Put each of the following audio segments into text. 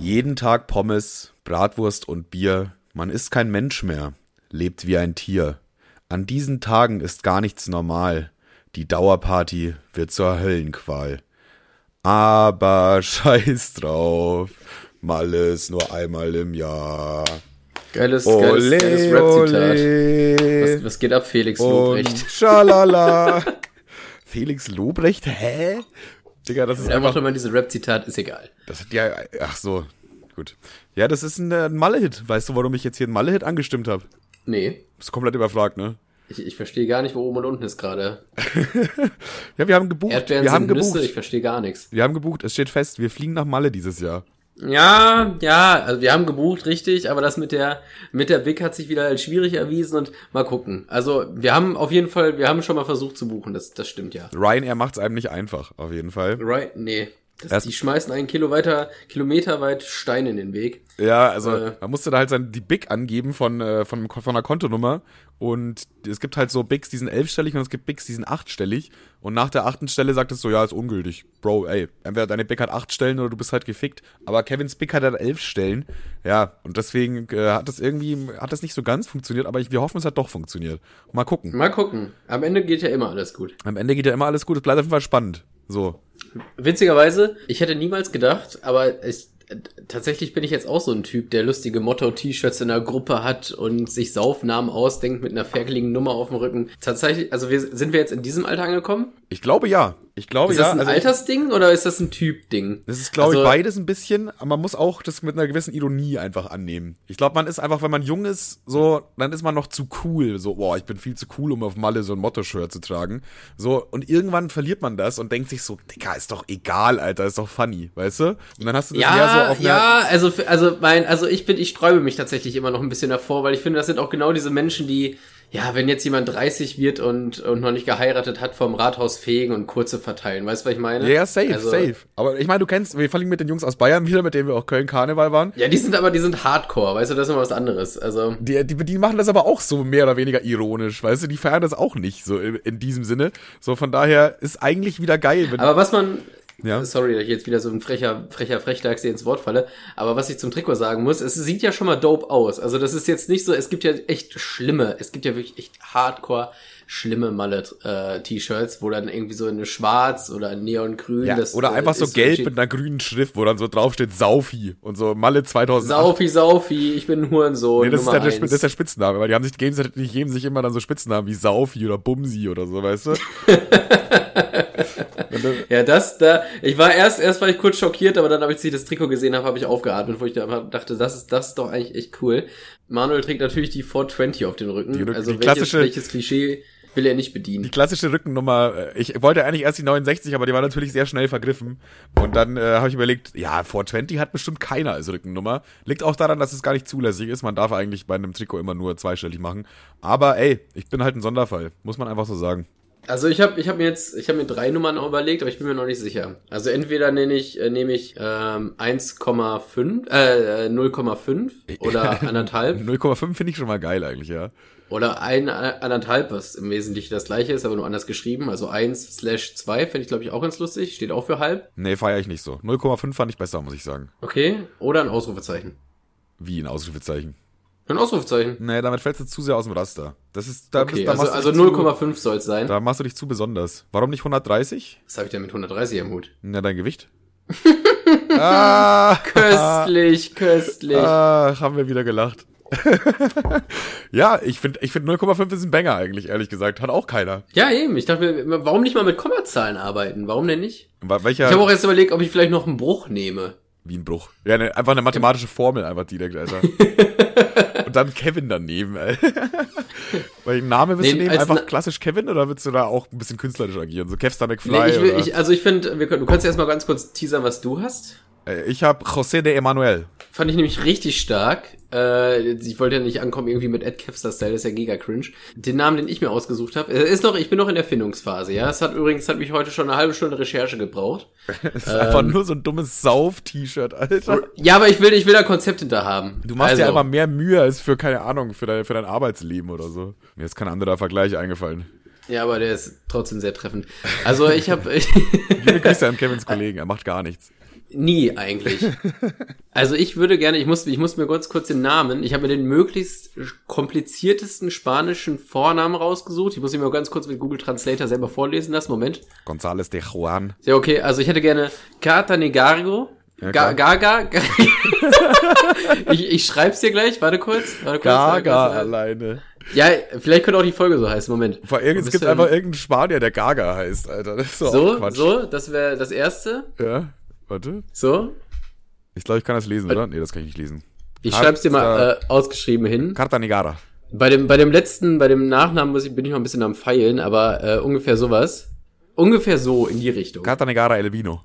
Jeden Tag Pommes, Bratwurst und Bier. Man ist kein Mensch mehr, lebt wie ein Tier. An diesen Tagen ist gar nichts normal. Die Dauerparty wird zur Höllenqual. Aber scheiß drauf, mal ist nur einmal im Jahr. Geiles, geiles, geiles Rap-Zitat. Was, was geht ab, Felix Lobrecht? Schalala. Felix Lobrecht? Hä? Digga, das ist mach einfach. doch mal diese Rap-Zitat, ist egal. Das hat ja. Ach so. Gut. Ja, das ist ein, äh, ein Malle-Hit. Weißt du, warum ich jetzt hier einen Malle-Hit angestimmt habe? Nee, Ist komplett überfragt, ne? ich, ich verstehe gar nicht, wo oben und unten ist gerade. Ja, wir haben gebucht. Erdbeeren wir haben sind Nüsse, gebucht. ich verstehe gar nichts. Wir haben gebucht. Es steht fest, wir fliegen nach Malle dieses Jahr. Ja, ja, also wir haben gebucht, richtig, aber das mit der, mit der Big hat sich wieder als schwierig erwiesen und mal gucken. Also wir haben auf jeden Fall, wir haben schon mal versucht zu buchen, das, das stimmt ja. Ryanair macht es einem nicht einfach, auf jeden Fall. Right? Nee. Das, die schmeißen einen Kilo weiter, Kilometer weit Steine in den Weg. Ja, also Äh. man musste da halt sein, die Big angeben von, äh, von, von einer Kontonummer. Und es gibt halt so Bigs, die sind elfstellig und es gibt Bigs, die sind achtstellig. Und nach der achten Stelle sagt es so, ja, ist ungültig. Bro, ey, entweder deine Big hat acht Stellen oder du bist halt gefickt. Aber Kevins Big hat halt elf Stellen. Ja, und deswegen äh, hat das irgendwie, hat das nicht so ganz funktioniert, aber ich, wir hoffen, es hat doch funktioniert. Mal gucken. Mal gucken. Am Ende geht ja immer alles gut. Am Ende geht ja immer alles gut, es bleibt auf jeden Fall spannend. So. Witzigerweise, ich hätte niemals gedacht, aber ich, tatsächlich bin ich jetzt auch so ein Typ, der lustige Motto-T-Shirts in der Gruppe hat und sich Saufnamen ausdenkt mit einer ferkeligen Nummer auf dem Rücken. Tatsächlich, also wir, sind wir jetzt in diesem Alter angekommen? Ich glaube ja. Ich glaube Ist ja. das ein also ich- Altersding oder ist das ein Typ-Ding? Das ist, glaube ich, Also- beides ein bisschen, aber man muss auch das mit einer gewissen Ironie einfach annehmen. Ich glaube, man ist einfach, wenn man jung ist, so, dann ist man noch zu cool. So, boah, ich bin viel zu cool, um auf Malle so ein Motto-Shirt zu tragen. So, und irgendwann verliert man das und denkt sich so, Digga, ist doch egal, Alter, ist doch funny, weißt du? Und dann hast du das Ja, so auf einer, ja, also, also mein, also ich bin, ich sträube mich tatsächlich immer noch ein bisschen davor, weil ich finde, das sind auch genau diese Menschen, die, ja, wenn jetzt jemand 30 wird und, und noch nicht geheiratet hat, vom Rathaus fegen und kurze verteilen. Weißt du, was ich meine? Ja, ja, safe, Also- safe. Aber ich meine, du kennst, wir verlinken mit den Jungs aus Bayern wieder, mit denen wir auch Köln-Karneval waren. Ja, die sind aber, die sind Hardcore, weißt du, das ist immer was anderes. Also, Die, die, die machen das aber auch so mehr oder weniger ironisch, weißt du? Die feiern das auch nicht so in, in diesem Sinne. So, von daher ist eigentlich wieder geil, aber was man, ja. sorry, dass ich jetzt wieder so ein frecher, frecher Frechdachs hier ins Wort falle, aber was ich zum Trikot sagen muss, es sieht ja schon mal dope aus. Also das ist jetzt nicht so, es gibt ja echt schlimme, es gibt ja wirklich echt Hardcore schlimme Mallet-T-Shirts, wo dann irgendwie so eine schwarz oder ein neongrün, Ja, das oder äh, einfach so gelb mit einer grünen Schrift, wo dann so drauf steht Saufi und so Malle 2008. Saufi, Saufi, ich bin ein Hurensohn, Nee, das, ist Nummer der, eins. das ist der Spitzname, weil die haben sich gegenseitig nicht geben sich immer dann so Spitznamen wie Saufi oder Bumsi oder so, weißt du? Ja, das, da, ich war erst, erst war ich kurz schockiert, aber dann, als ich das Trikot gesehen habe, habe ich aufgeatmet, wo ich da dachte, das ist, das ist doch eigentlich echt cool. Manuel trägt natürlich die 420 auf den Rücken. Die also die welches, welches Klischee will er nicht bedienen? die klassische Rückennummer, äh, ich wollte eigentlich erst die 69, aber die war natürlich sehr schnell vergriffen. Und dann äh, habe ich überlegt, ja, 420 hat bestimmt keiner als Rückennummer. Liegt auch daran, dass es gar nicht zulässig ist. Man darf eigentlich bei einem Trikot immer nur zweistellig machen. Aber ey, ich bin halt ein Sonderfall, muss man einfach so sagen. Also ich habe ich hab mir jetzt, ich habe mir drei Nummern überlegt, aber ich bin mir noch nicht sicher. Also entweder nenne ich, äh, nehme ich ähm, 1,5, äh, äh, 0,5 oder anderthalb 0,5 finde ich schon mal geil eigentlich, ja. oder ein äh, anderthalb, was im Wesentlichen das gleiche ist, aber nur anders geschrieben. Also 1 slash 2 fände ich glaube ich auch ganz lustig, steht auch für halb. Nee, feiere ich nicht so. 0,5 fand ich besser, muss ich sagen. Okay, oder ein Ausrufezeichen. Wie ein Ausrufezeichen. Ein Ausrufezeichen. Nee, damit fällst du zu sehr aus dem Raster. Das ist, da, Okay, bist, da, also, also du dich zu, 0,5 soll es sein. da machst du dich zu besonders. Warum nicht 130? Was habe ich denn mit 130 am Hut? Na, dein Gewicht. ah, Köstlich, köstlich. ah, haben wir wieder gelacht. ja, ich finde ich find 0,5 ist ein Banger eigentlich, ehrlich gesagt. Hat auch keiner. Ja, eben. Ich dachte mir, warum nicht mal mit Kommazahlen arbeiten? Warum denn nicht? Welcher, Ich habe auch erst überlegt, ob ich vielleicht noch einen Bruch nehme. wie ein Bruch. Ja, ne, einfach eine mathematische Formel einfach direkt, Alter. Und dann Kevin daneben. Welchen Name willst Nee, du nehmen? Einfach klassisch Kevin oder willst du da auch ein bisschen künstlerisch agieren? So Kevstar McFly Nee, ich will, oder? ich, also ich finde, du kannst erst mal ganz kurz teasern, was du hast. Äh, Ich habe José de Emanuel. Fand ich nämlich richtig stark. Äh, ich wollte ja nicht ankommen irgendwie mit Ed Kevster Style, das ist ja giga cringe. Den Namen, den ich mir ausgesucht habe, äh, ist noch, ich bin noch in der Findungsphase, ja. Es hat übrigens, hat mich heute schon eine halbe Stunde Recherche gebraucht. Das ist einfach nur so ein dummes Sauf-T-Shirt, Alter. Ja, aber ich will, ich will da Konzept hinter haben. Du machst also, dir einfach mehr Mühe als für, keine Ahnung, für dein, für dein Arbeitsleben oder so. Mir ist kein anderer Vergleich eingefallen. Ja, aber der ist trotzdem sehr treffend. Also ich habe, Liebe Grüße an Kevins Kollegen, er macht gar nichts. Nie eigentlich. Also ich würde gerne, ich muss, ich muss mir ganz kurz den Namen, ich habe mir den möglichst kompliziertesten spanischen Vornamen rausgesucht. Ich muss ihn mir ganz kurz mit Google Translator selber vorlesen lassen. Moment. González de Juan. Ja, okay, also ich hätte gerne Carta Negargo. Ja, Ga. Gaga. ich ich schreib's dir gleich, warte kurz. Warte kurz Gaga warte alleine. Ja, vielleicht könnte auch die Folge so heißen. Moment. Vor irgend, es gibt einfach irgendeinen Spanier, der Gaga heißt, Alter. So, so, das wäre das erste. Ja, warte. So. Ich glaube, ich kann das lesen, oder? Nee, das kann ich nicht lesen. Ich Carta- schreib's dir mal äh, ausgeschrieben hin. Carta Negara. Bei dem, bei dem letzten, bei dem Nachnamen muss ich, bin ich noch ein bisschen am Feilen, aber äh, ungefähr sowas. Ungefähr so in die Richtung. Carta Negara El Vino.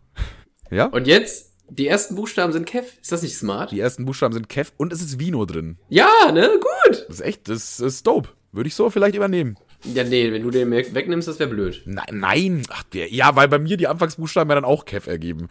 Ja? Und jetzt, die ersten Buchstaben sind Kev. Ist das nicht smart? Die ersten Buchstaben sind Kev und es ist Vino drin. Ja, ne? Gut. Das ist echt, das ist dope. Würde ich so vielleicht übernehmen. Ja, nee, wenn du den weg- wegnimmst, das wäre blöd. Nein, nein. Ach, der, ja, weil bei mir die Anfangsbuchstaben ja dann auch Kev ergeben.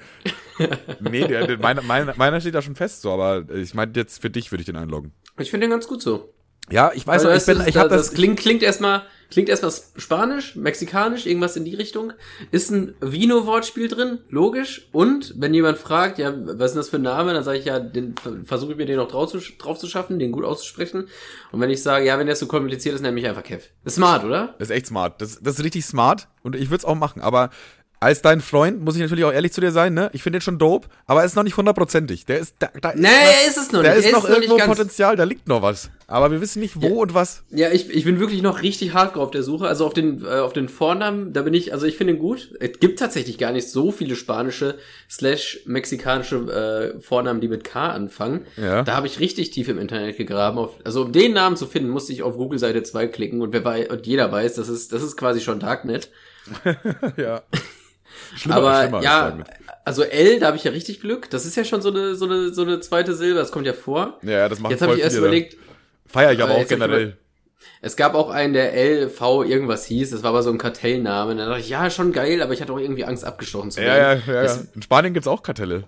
nee, der, der, meine, meine, meiner steht da schon fest so, aber ich meine jetzt für dich würde ich den einloggen. Ich finde den ganz gut so. Ja, ich weiß Also, ich bin, ich das, habe das das, klingt, klingt erstmal, klingt erstmal spanisch, mexikanisch, irgendwas in die Richtung. Ist ein Vino-Wortspiel drin, logisch. Und wenn jemand fragt, ja, was ist denn das für ein Name, dann sage ich ja, den versuche ich mir den noch drauf zu, drauf zu schaffen, den gut auszusprechen. Und wenn ich sage, ja, wenn der so kompliziert ist, nenne ich einfach Kev. Ist smart, oder? das ist echt smart. Das, das ist richtig smart und ich würde es auch machen, aber als dein Freund muss ich natürlich auch ehrlich zu dir sein, ne? Ich finde den schon dope, aber er ist noch nicht hundertprozentig. Der ist, da, da ist Nee, er ist es noch da nicht. ist Er noch irgendwo Potenzial, da liegt noch was. Aber wir wissen nicht wo Ja. und was. Ja, ich, ich bin wirklich noch richtig hardcore auf der Suche. Also auf den, äh, auf den Vornamen, da bin ich, also ich finde ihn gut. Es gibt tatsächlich gar nicht so viele spanische slash mexikanische äh, Vornamen, die mit K anfangen. Ja. Da habe ich richtig tief im Internet gegraben. Auf, also um den Namen zu finden, musste ich auf Google Seite 2 klicken und wer weiß, und jeder weiß, das ist, das ist quasi schon Darknet. ja. Schlimmer, Aber schlimmer ja, also L, da habe ich ja richtig Glück. Das ist ja schon so eine, so eine, so eine zweite Silbe, das kommt ja vor. Ja, ja, das macht Jetzt habe ich erst überlegt, Feier ich aber Äh, auch generell. Es gab auch einen, der LV irgendwas hieß, das war aber so ein Kartellname. Dann dachte ich, ja, schon geil, aber ich hatte auch irgendwie Angst, abgestochen zu Ja, ja, werden. ja, ja. Das- In Spanien gibt's auch Kartelle.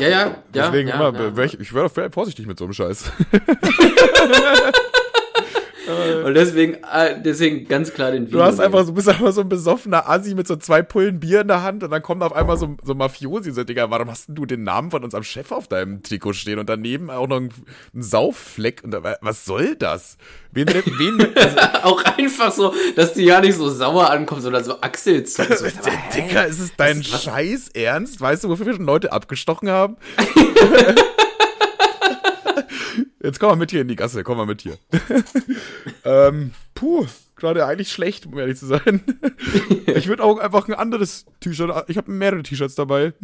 Ja, ja, ja. Deswegen ja, immer, ja. ich, ich wäre doch vorsichtig mit so einem Scheiß. Und deswegen, äh, deswegen ganz klar den Du hast einfach, so- bist einfach so ein besoffener Assi mit so zwei Pullen Bier in der Hand und dann kommt auf einmal so, so Mafiosi, so, Digga, warum hast denn du den Namen von unserem Chef auf deinem Trikot stehen und daneben auch noch ein, ein Sauffleck und da, was soll das? Wen, wen, also, auch einfach so, dass die ja nicht so sauer ankommt, sondern so Achselzucken. So, Digga, ist es dein was- Scheiß Ernst? Weißt du, wofür wir schon Leute abgestochen haben? Jetzt komm mal mit hier in die Gasse, komm mal mit hier. ähm, puh, gerade eigentlich schlecht, um ehrlich zu sein. ich würde auch einfach ein anderes T-Shirt, ich habe mehrere T-Shirts dabei.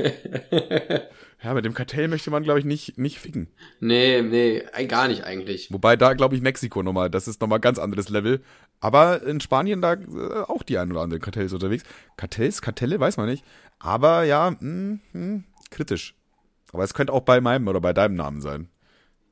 ja, mit dem Kartell möchte man, glaube ich, nicht, nicht ficken. nee, nee, gar nicht eigentlich. Wobei da, glaube ich, Mexiko nochmal, das ist nochmal ganz anderes Level. Aber in Spanien da äh, auch die ein oder andere Kartells unterwegs. Kartells, Kartelle, weiß man nicht. Aber ja, mh, mh, kritisch. Aber es könnte auch bei meinem oder bei deinem Namen sein.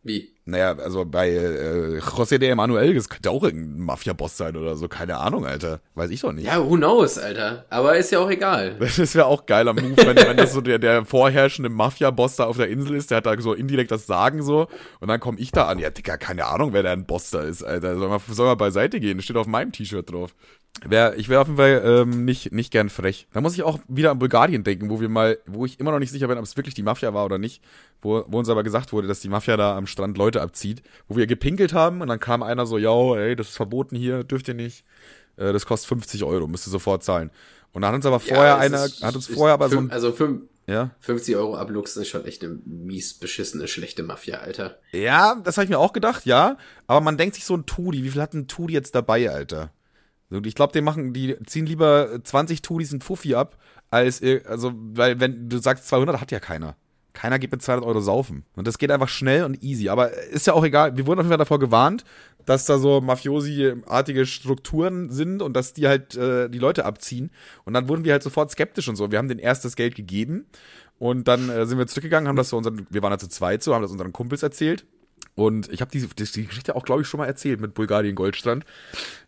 Wie? Naja, also bei äh, José de Emanuel, das könnte auch irgendein Mafia-Boss sein oder so. Keine Ahnung, Alter. Weiß ich doch nicht. Ja, who knows, Alter. Aber ist ja auch egal. Das wäre auch geiler Move, wenn, wenn das so der, der vorherrschende Mafia-Boss da auf der Insel ist, der hat da so indirekt das Sagen so und dann komme ich da an. Ja, Digga, keine Ahnung, wer da ein Boss da ist, Alter. Soll mal, soll mal beiseite gehen, steht auf meinem T-Shirt drauf. Wär, ich wäre auf jeden Fall ähm, nicht, nicht gern frech. Da muss ich auch wieder an Bulgarien denken, wo wir mal, wo ich immer noch nicht sicher bin, ob es wirklich die Mafia war oder nicht, wo, wo uns aber gesagt wurde, dass die Mafia da am Strand Leute abzieht, wo wir gepinkelt haben und dann kam einer so, ja, ey, das ist verboten hier, dürft ihr nicht. Äh, das kostet 50 Euro, müsst ihr sofort zahlen. Und dann hat uns aber vorher Ja, einer, ist- hat uns ist vorher aber so fünf- ein, Also fünf, ja. 50 Euro abluchsen ist schon echt eine mies beschissene, schlechte Mafia, Alter. Ja, das habe ich mir auch gedacht, ja. Aber man denkt sich so ein Tudi, wie viel hat ein Tudi jetzt dabei, Alter? Ich glaube, die machen, die ziehen lieber 20 Tudis ein Fuffi ab, als, also, weil, wenn du sagst 200, hat ja keiner. Keiner geht mit 200 Euro saufen. Und das geht einfach schnell und easy. Aber ist ja auch egal. Wir wurden auf jeden Fall davor gewarnt, dass da so Mafiosi-artige Strukturen sind und dass die halt äh, die Leute abziehen. Und dann wurden wir halt sofort skeptisch und so. Wir haben denen erst das Geld gegeben und dann äh, sind wir zurückgegangen, haben das so unseren, wir waren da zu zweit so, haben das unseren Kumpels erzählt. Und ich habe die, die, Geschichte auch, glaube ich, schon mal erzählt mit Bulgarien Goldstrand.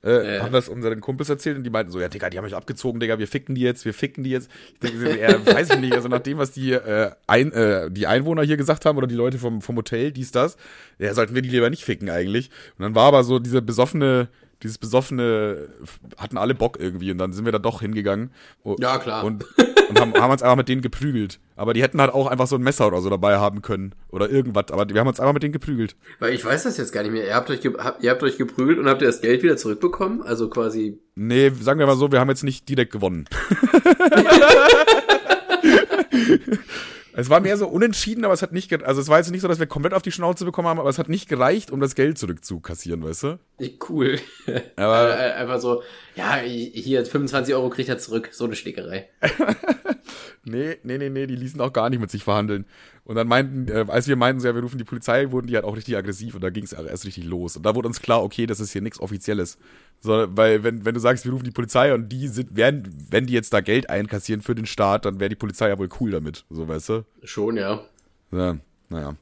Äh, Ja. Haben das unseren Kumpels erzählt und die meinten so, ja, Digga, die haben euch abgezogen, Digga, wir ficken die jetzt, wir ficken die jetzt. Ich denke, ja, weiß ich nicht, also nach dem, was die, äh, ein, äh, die Einwohner hier gesagt haben oder die Leute vom, vom Hotel, dies, das, ja, sollten wir die lieber nicht ficken eigentlich. Und dann war aber so diese besoffene dieses besoffene, hatten alle Bock irgendwie und dann sind wir da doch hingegangen. Ja, klar. Und, und haben, haben uns einfach mit denen geprügelt. Aber die hätten halt auch einfach so ein Messer oder so dabei haben können. Oder irgendwas. Aber wir haben uns einfach mit denen geprügelt. Weil ich weiß das jetzt gar nicht mehr. Ihr habt euch, habt, ihr habt euch geprügelt und habt ihr das Geld wieder zurückbekommen? Also quasi. Nee, sagen wir mal so, wir haben jetzt nicht direkt gewonnen. Es war mehr so unentschieden, aber es hat nicht, also es war jetzt nicht so, dass wir komplett auf die Schnauze bekommen haben, aber es hat nicht gereicht, um das Geld zurückzukassieren, weißt du? Cool. Aber Äh, Einfach so, ja, hier 25 Euro kriegt er zurück. So eine Schlägerei. nee, nee, nee, nee, die ließen auch gar nicht mit sich verhandeln. Und dann meinten, äh, als wir meinten, so, ja, wir rufen die Polizei, wurden die halt auch richtig aggressiv und da ging es erst richtig los. Und da wurde uns klar, okay, das ist hier nichts Offizielles. So, weil wenn, wenn du sagst, wir rufen die Polizei und die sind, werden, wenn die jetzt da Geld einkassieren für den Staat, dann wäre die Polizei ja wohl cool damit. So, weißt du? Schon, ja. Ja, naja.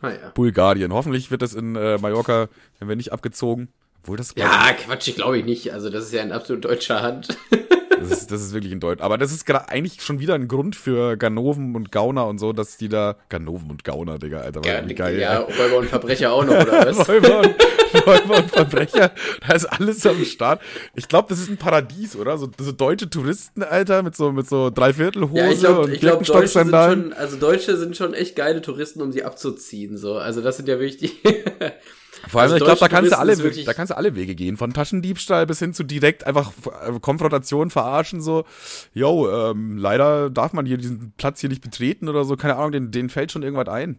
Naja. Bulgarien. Hoffentlich wird das in äh, Mallorca, wenn wir nicht abgezogen. Obwohl das, Ja, Quatsch, ich glaube ich nicht. Also das ist ja in absolut deutscher Hand. das, ist, das ist wirklich in Deutsch. Aber das ist gerade eigentlich schon wieder ein Grund für Ganoven und Gauner und so, dass die da. Ganoven und Gauner, Digga, Alter, war ja, geil. ja, Räuber und Verbrecher auch noch, oder was? Räuber und, Räuber und Verbrecher, da ist alles am Start. Ich glaube, das ist ein Paradies, oder? So, so deutsche Touristen, Alter, mit so, mit so Dreiviertelhose Ja, ich glaube, und ich glaub, Deutsche sind schon, also Deutsche sind schon echt geile Touristen, um sie abzuziehen, so. Also das sind ja wirklich die, Vor allem, also ich glaube, da kannst du alle, da kannst du alle Wege gehen. Von Taschendiebstahl bis hin zu direkt einfach äh, Konfrontation, verarschen, so. Yo, ähm, leider darf man hier diesen Platz hier nicht betreten oder so. Keine Ahnung, den, denen fällt schon irgendwas ein.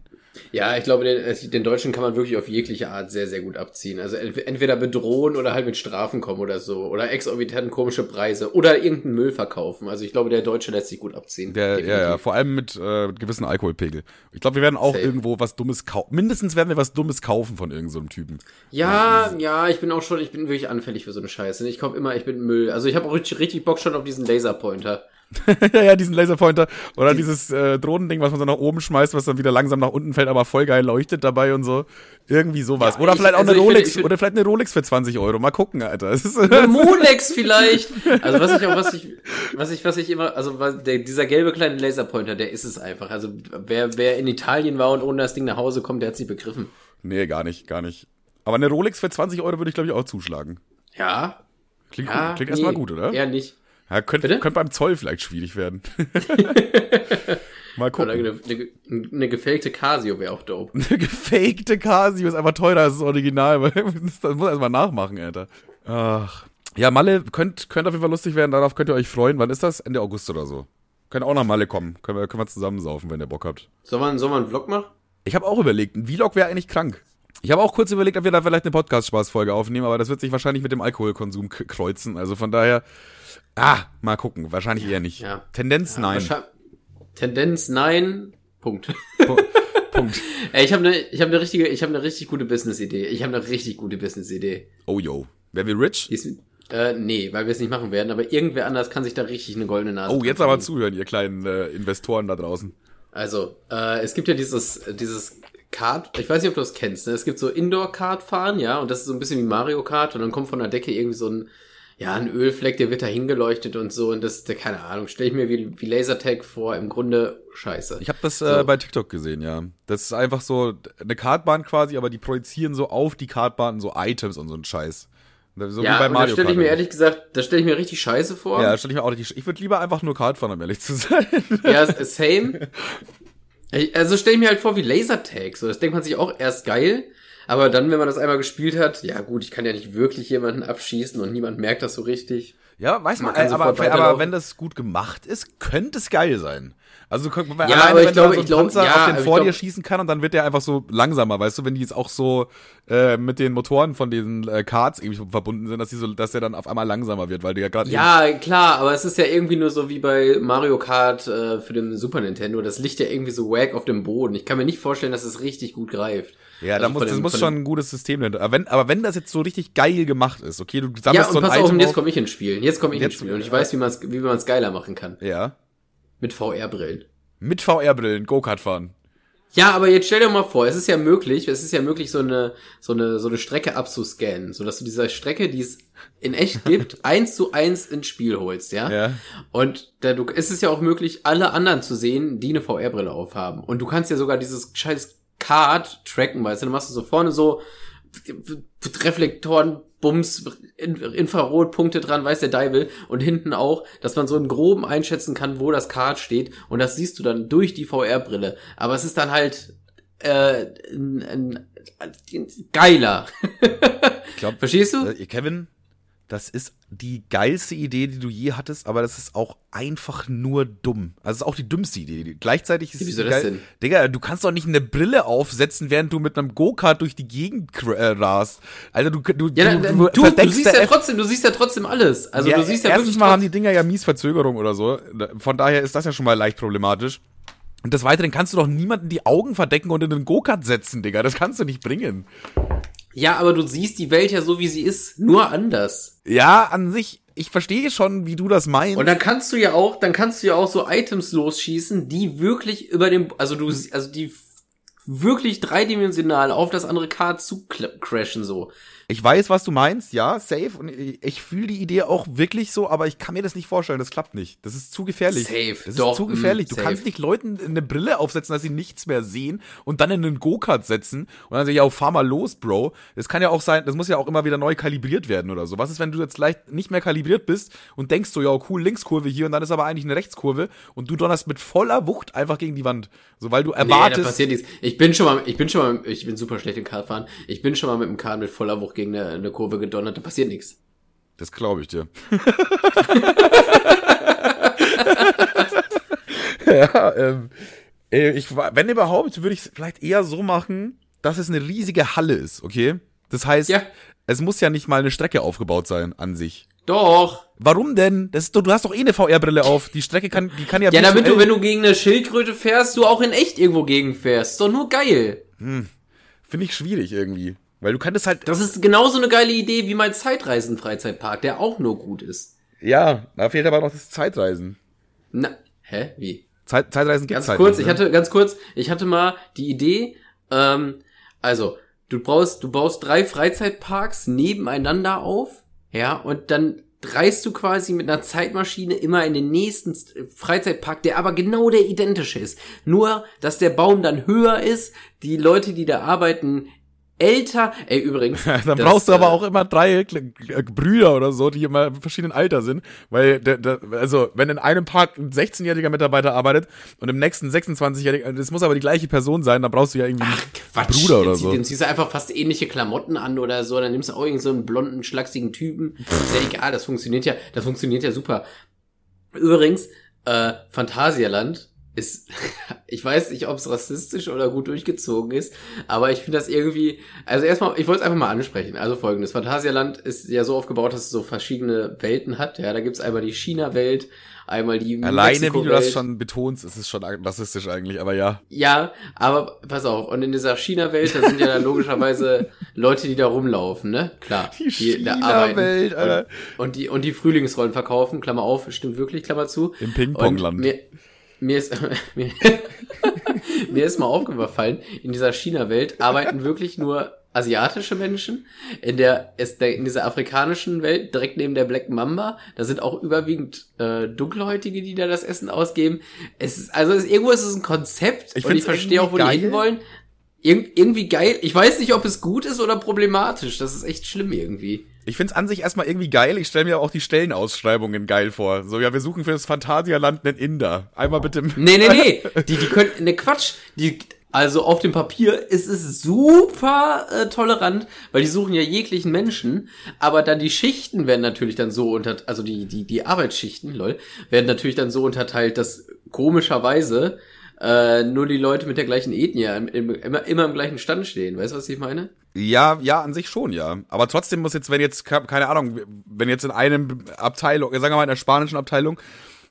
Ja, ich glaube, den, äh, den Deutschen kann man wirklich auf jegliche Art sehr, sehr gut abziehen. Also ent- entweder bedrohen oder halt mit Strafen kommen oder so. Oder exorbitant komische Preise. Oder irgendeinen Müll verkaufen. Also ich glaube, der Deutsche lässt sich gut abziehen. Der, ja, ja, vor allem mit äh, gewissen Alkoholpegel. Ich glaube, wir werden auch Safe. irgendwo was Dummes kaufen. Mindestens werden wir was Dummes kaufen von irgendeinem so Typen. Ja, ja, ich bin auch schon, ich bin wirklich anfällig für so eine Scheiße. Ich kaufe immer, ich bin Müll. Also ich habe auch richtig, richtig Bock schon auf diesen Laserpointer. ja, ja, diesen Laserpointer. Oder dieses äh, Drohnending, was man so nach oben schmeißt, was dann wieder langsam nach unten fällt, aber voll geil leuchtet dabei und so. Irgendwie sowas. Ja, oder ich- vielleicht auch also eine find- Rolex. ich find- oder vielleicht eine Rolex für 20 Euro. Mal gucken, Alter. Eine Molex vielleicht. Also was ich auch, was ich, was ich, was ich immer, also was- der, dieser gelbe kleine Laserpointer, der ist es einfach. Also wer, wer in Italien war und ohne das Ding nach Hause kommt, der hat nicht begriffen. nee, gar nicht, gar nicht. Aber eine Rolex für 20 Euro würde ich, glaube ich, auch zuschlagen. Ja. Klingt, ja gut. Klingt nee, erstmal gut, oder? Eher nicht. Ja, könnte, könnte beim Zoll vielleicht schwierig werden. Mal gucken. eine, eine, eine gefakte Casio wäre auch dope. Eine gefakte Casio ist einfach teurer als das Original, weil das das muss erstmal nachmachen, Alter. Ach. Ja, Malle könnt, könnte auf jeden Fall lustig werden, darauf könnt ihr euch freuen. Wann ist das? Ende August oder so. Könnt auch nach Malle kommen. Können wir, können wir zusammen saufen, wenn ihr Bock habt. Soll man, soll man einen Vlog machen? Ich habe auch überlegt, ein Vlog wäre eigentlich krank. Ich habe auch kurz überlegt, ob wir da vielleicht eine Podcast-Spaß-Folge aufnehmen, aber das wird sich wahrscheinlich mit dem Alkoholkonsum kreuzen. Also von daher, ah, mal gucken. Wahrscheinlich eher nicht. Ja. Tendenz nein. Wahrscheinlich- Tendenz nein. Punkt. Pu- Punkt. Ey, ich habe eine, ich habe eine richtige, ich habe eine richtig gute Business-Idee. Ich habe eine richtig gute Business-Idee. Oh yo. Wer will rich? Ist, äh, nee, weil wir es nicht machen werden, aber irgendwer anders kann sich da richtig eine goldene Nase Oh, jetzt aber zuhören, ihr kleinen äh, Investoren da draußen. Also, äh, es gibt ja dieses, dieses Kart, ich weiß nicht, ob du das kennst, ne? Es gibt so Indoor-Kart-Fahren, ja, und das ist so ein bisschen wie Mario Kart und dann kommt von der Decke irgendwie so ein, ja, ein Ölfleck, der wird da hingeleuchtet und so und das, der, keine Ahnung, stelle ich mir wie, wie Lasertag vor, im Grunde scheiße. Ich habe das äh, So. bei TikTok gesehen, ja. Das ist einfach so eine Kartbahn quasi, aber die projizieren so auf die Kartbahn so Items und so ein Scheiß. So ja, und da stelle ich mir ehrlich gesagt, da stelle ich mir richtig scheiße vor. Ja, stelle ich mir auch richtig. Ich würde lieber einfach nur Kart fahren, um ehrlich zu sein. Ja, same. Also stell ich mir halt vor wie Lasertag. So, das denkt man sich auch erst geil. Aber dann, wenn man das einmal gespielt hat, ja gut, ich kann ja nicht wirklich jemanden abschießen und niemand merkt das so richtig. Ja, weiß man, Man aber, aber wenn das gut gemacht ist, könnte es geil sein. Also guck, weil Ja, alleine, aber ich wenn glaube- so ich glaube- Panzer ja, auf den vor glaube- dir schießen kann und dann wird der einfach so langsamer, weißt du, wenn die jetzt auch so äh, mit den Motoren von diesen äh, Karts irgendwie verbunden sind, dass die so, dass der dann auf einmal langsamer wird, weil du ja gerade Ja, klar, aber es ist ja irgendwie nur so wie bei Mario Kart äh, für den Super Nintendo. Das liegt ja irgendwie so wack auf dem Boden. Ich kann mir nicht vorstellen, dass es richtig gut greift. Ja, da Also muss, von das muss schon ein gutes System sein. Aber wenn, aber wenn das jetzt so richtig geil gemacht ist, okay, du Ja, sammelst und so ein pass auf, Item jetzt komme ich ins Spiel. Jetzt komme ich ins Jetzt- Spiel und ich weiß, wie man es wie man es geiler machen kann. Ja. Mit VR-Brillen. Mit VR-Brillen, Go-Kart fahren. Ja, aber jetzt stell dir mal vor, es ist ja möglich, es ist ja möglich, so eine, so eine, so eine Strecke abzuscannen, sodass du dieser Strecke, die es in echt gibt, eins zu eins ins Spiel holst, ja? Ja. Und da, du, es ist ja auch möglich, alle anderen zu sehen, die eine VR-Brille aufhaben. Und du kannst ja sogar dieses scheiß Card tracken, weißt du, dann machst du so vorne so Reflektoren, Bums, In Infrarotpunkte dran, weiß der Deivel. Und hinten auch, dass man so einen groben einschätzen kann, wo das Kart steht. Und das siehst du dann durch die VR-Brille. Aber es ist dann halt äh, ein, ein, ein geiler. Ich glaub, Verstehst du? Äh, Kevin, das ist die geilste Idee, die du je hattest, aber das ist auch einfach nur dumm. Also es ist auch die dümmste Idee. Gleichzeitig ist Wieso es das geil. denn? Digga, du kannst doch nicht eine Brille aufsetzen, während du mit einem Go-Kart durch die Gegend äh, rast. Also du, du, Ja, du, du, du, du siehst ja trotzdem, du siehst ja trotzdem alles. Also ja, du siehst ja erstens wirklich mal haben die Dinger ja mies Verzögerung oder so. Von daher ist das ja schon mal leicht problematisch. Und des Weiteren kannst du doch niemanden die Augen verdecken und in den Go-Kart setzen, Digga. Das kannst du nicht bringen. Ja, aber du siehst die Welt ja so, wie sie ist, nur anders. Ja, an sich, ich verstehe schon, wie du das meinst. Und dann kannst du ja auch, dann kannst du ja auch so Items losschießen, die wirklich über dem, also du, also die wirklich dreidimensional auf das andere Kart zu crashen so. Ich weiß, was du meinst, ja, safe. Und ich, ich fühle die Idee auch wirklich so, aber ich kann mir das nicht vorstellen. Das klappt nicht. Das ist zu gefährlich. Safe, Das doch, ist zu gefährlich. mm, du kannst nicht Leuten eine Brille aufsetzen, dass sie nichts mehr sehen und dann in einen Go-Kart setzen und dann sagen, ja, fahr mal los, Bro. Das kann ja auch sein, das muss ja auch immer wieder neu kalibriert werden oder so. Was ist, wenn du jetzt leicht nicht mehr kalibriert bist und denkst so, ja, cool, Linkskurve hier und dann ist aber eigentlich eine Rechtskurve und du donnerst mit voller Wucht einfach gegen die Wand. So, weil du Nee, da erwartest. passiert nichts. Ich bin schon mal, ich bin schon mal, ich bin super schlecht im Kartfahren. Ich bin schon mal mit dem Kart mit voller Wucht gegen eine, eine Kurve gedonnert, da passiert nichts. Das glaube ich dir. ja, ähm, äh, ich, wenn überhaupt, würde ich es vielleicht eher so machen, dass es eine riesige Halle ist, okay? Das heißt, Ja. es muss ja nicht mal eine Strecke aufgebaut sein an sich. Doch. Warum denn? Das ist, du hast doch eh eine VR-Brille auf. Die Strecke kann, die kann ja. Ja, damit du, wenn du gegen eine Schildkröte fährst, du auch in echt irgendwo gegen fährst. Ist doch nur geil. Finde ich schwierig irgendwie. Weil du könntest halt. Das ist genauso eine geile Idee wie mein Zeitreisen-Freizeitpark, der auch nur gut ist. Ja, da fehlt aber noch das Zeitreisen. Na, hä? Wie? Zeit, Zeitreisen gibt's Ganz halt kurz, nicht, ich ne? hatte, ganz kurz, ich hatte mal die Idee, ähm, also, du brauchst, du baust drei Freizeitparks nebeneinander auf, ja, und dann reist du quasi mit einer Zeitmaschine immer in den nächsten Freizeitpark, der aber genau der identische ist. Nur, dass der Baum dann höher ist, die Leute, die da arbeiten, älter. Ey, übrigens. Dann das, brauchst du aber äh, auch immer drei Brüder oder so, die immer im verschiedenen Alter sind. Weil, der, der, also, wenn in einem Park ein 16-jähriger Mitarbeiter arbeitet und im nächsten 26-jähriger, das muss aber die gleiche Person sein, dann brauchst du ja irgendwie einen Quatsch, Bruder oder so. Dann ziehst du einfach fast ähnliche Klamotten an oder so, dann nimmst du auch irgendeinen so einen blonden, schlachsigen Typen. Ist ja egal, das funktioniert ja, das funktioniert ja super. Übrigens, äh, Phantasialand ist, ich weiß nicht, ob es rassistisch oder gut durchgezogen ist, aber ich finde das irgendwie, also erstmal, ich wollte es einfach mal ansprechen. Also folgendes, Phantasialand ist ja so aufgebaut, dass es so verschiedene Welten hat. Ja, da gibt's einmal die China-Welt, einmal die Alleine, wie du das schon betonst, ist es schon rassistisch eigentlich, aber ja. Ja, aber pass auf, und in dieser China-Welt, da sind ja dann logischerweise Leute, die da rumlaufen, ne? Klar. Die da China-Welt. Alter. Und, und die, und die Frühlingsrollen verkaufen, Klammer auf, stimmt wirklich, Klammer zu. Im Ping-Pong-Land. Mir, ist, mir, mir ist mal aufgefallen, in dieser China-Welt arbeiten wirklich nur asiatische Menschen. In der, in dieser afrikanischen Welt, direkt neben der Black Mamba, da sind auch überwiegend äh, Dunkelhäutige, die da das Essen ausgeben. Es ist, also es, irgendwo ist es ein Konzept Ich und ich verstehe auch, wo irgendwie die geil. hinwollen. Irg irgendwie geil. Ich weiß nicht, ob es gut ist oder problematisch. Das ist echt schlimm irgendwie. Ich find's an sich erstmal irgendwie geil. Ich stelle mir auch die Stellenausschreibungen geil vor. So, ja, wir suchen für das Phantasialand einen Inder. Einmal bitte. Nee, nee, nee. Die, die können, ne Quatsch. Die, also auf dem Papier ist es super äh, tolerant, weil die suchen ja jeglichen Menschen, aber dann die Schichten werden natürlich dann so unter, also die, die, die Arbeitsschichten, lol, werden natürlich dann so unterteilt, dass komischerweise äh, nur die Leute mit der gleichen Ethnie im, im, immer, immer im gleichen Stand stehen. Weißt du, was ich meine? Ja, ja, an sich schon, ja. Aber trotzdem muss jetzt, wenn jetzt, ke- keine Ahnung, wenn jetzt in einem Abteilung, sagen wir mal in der spanischen Abteilung,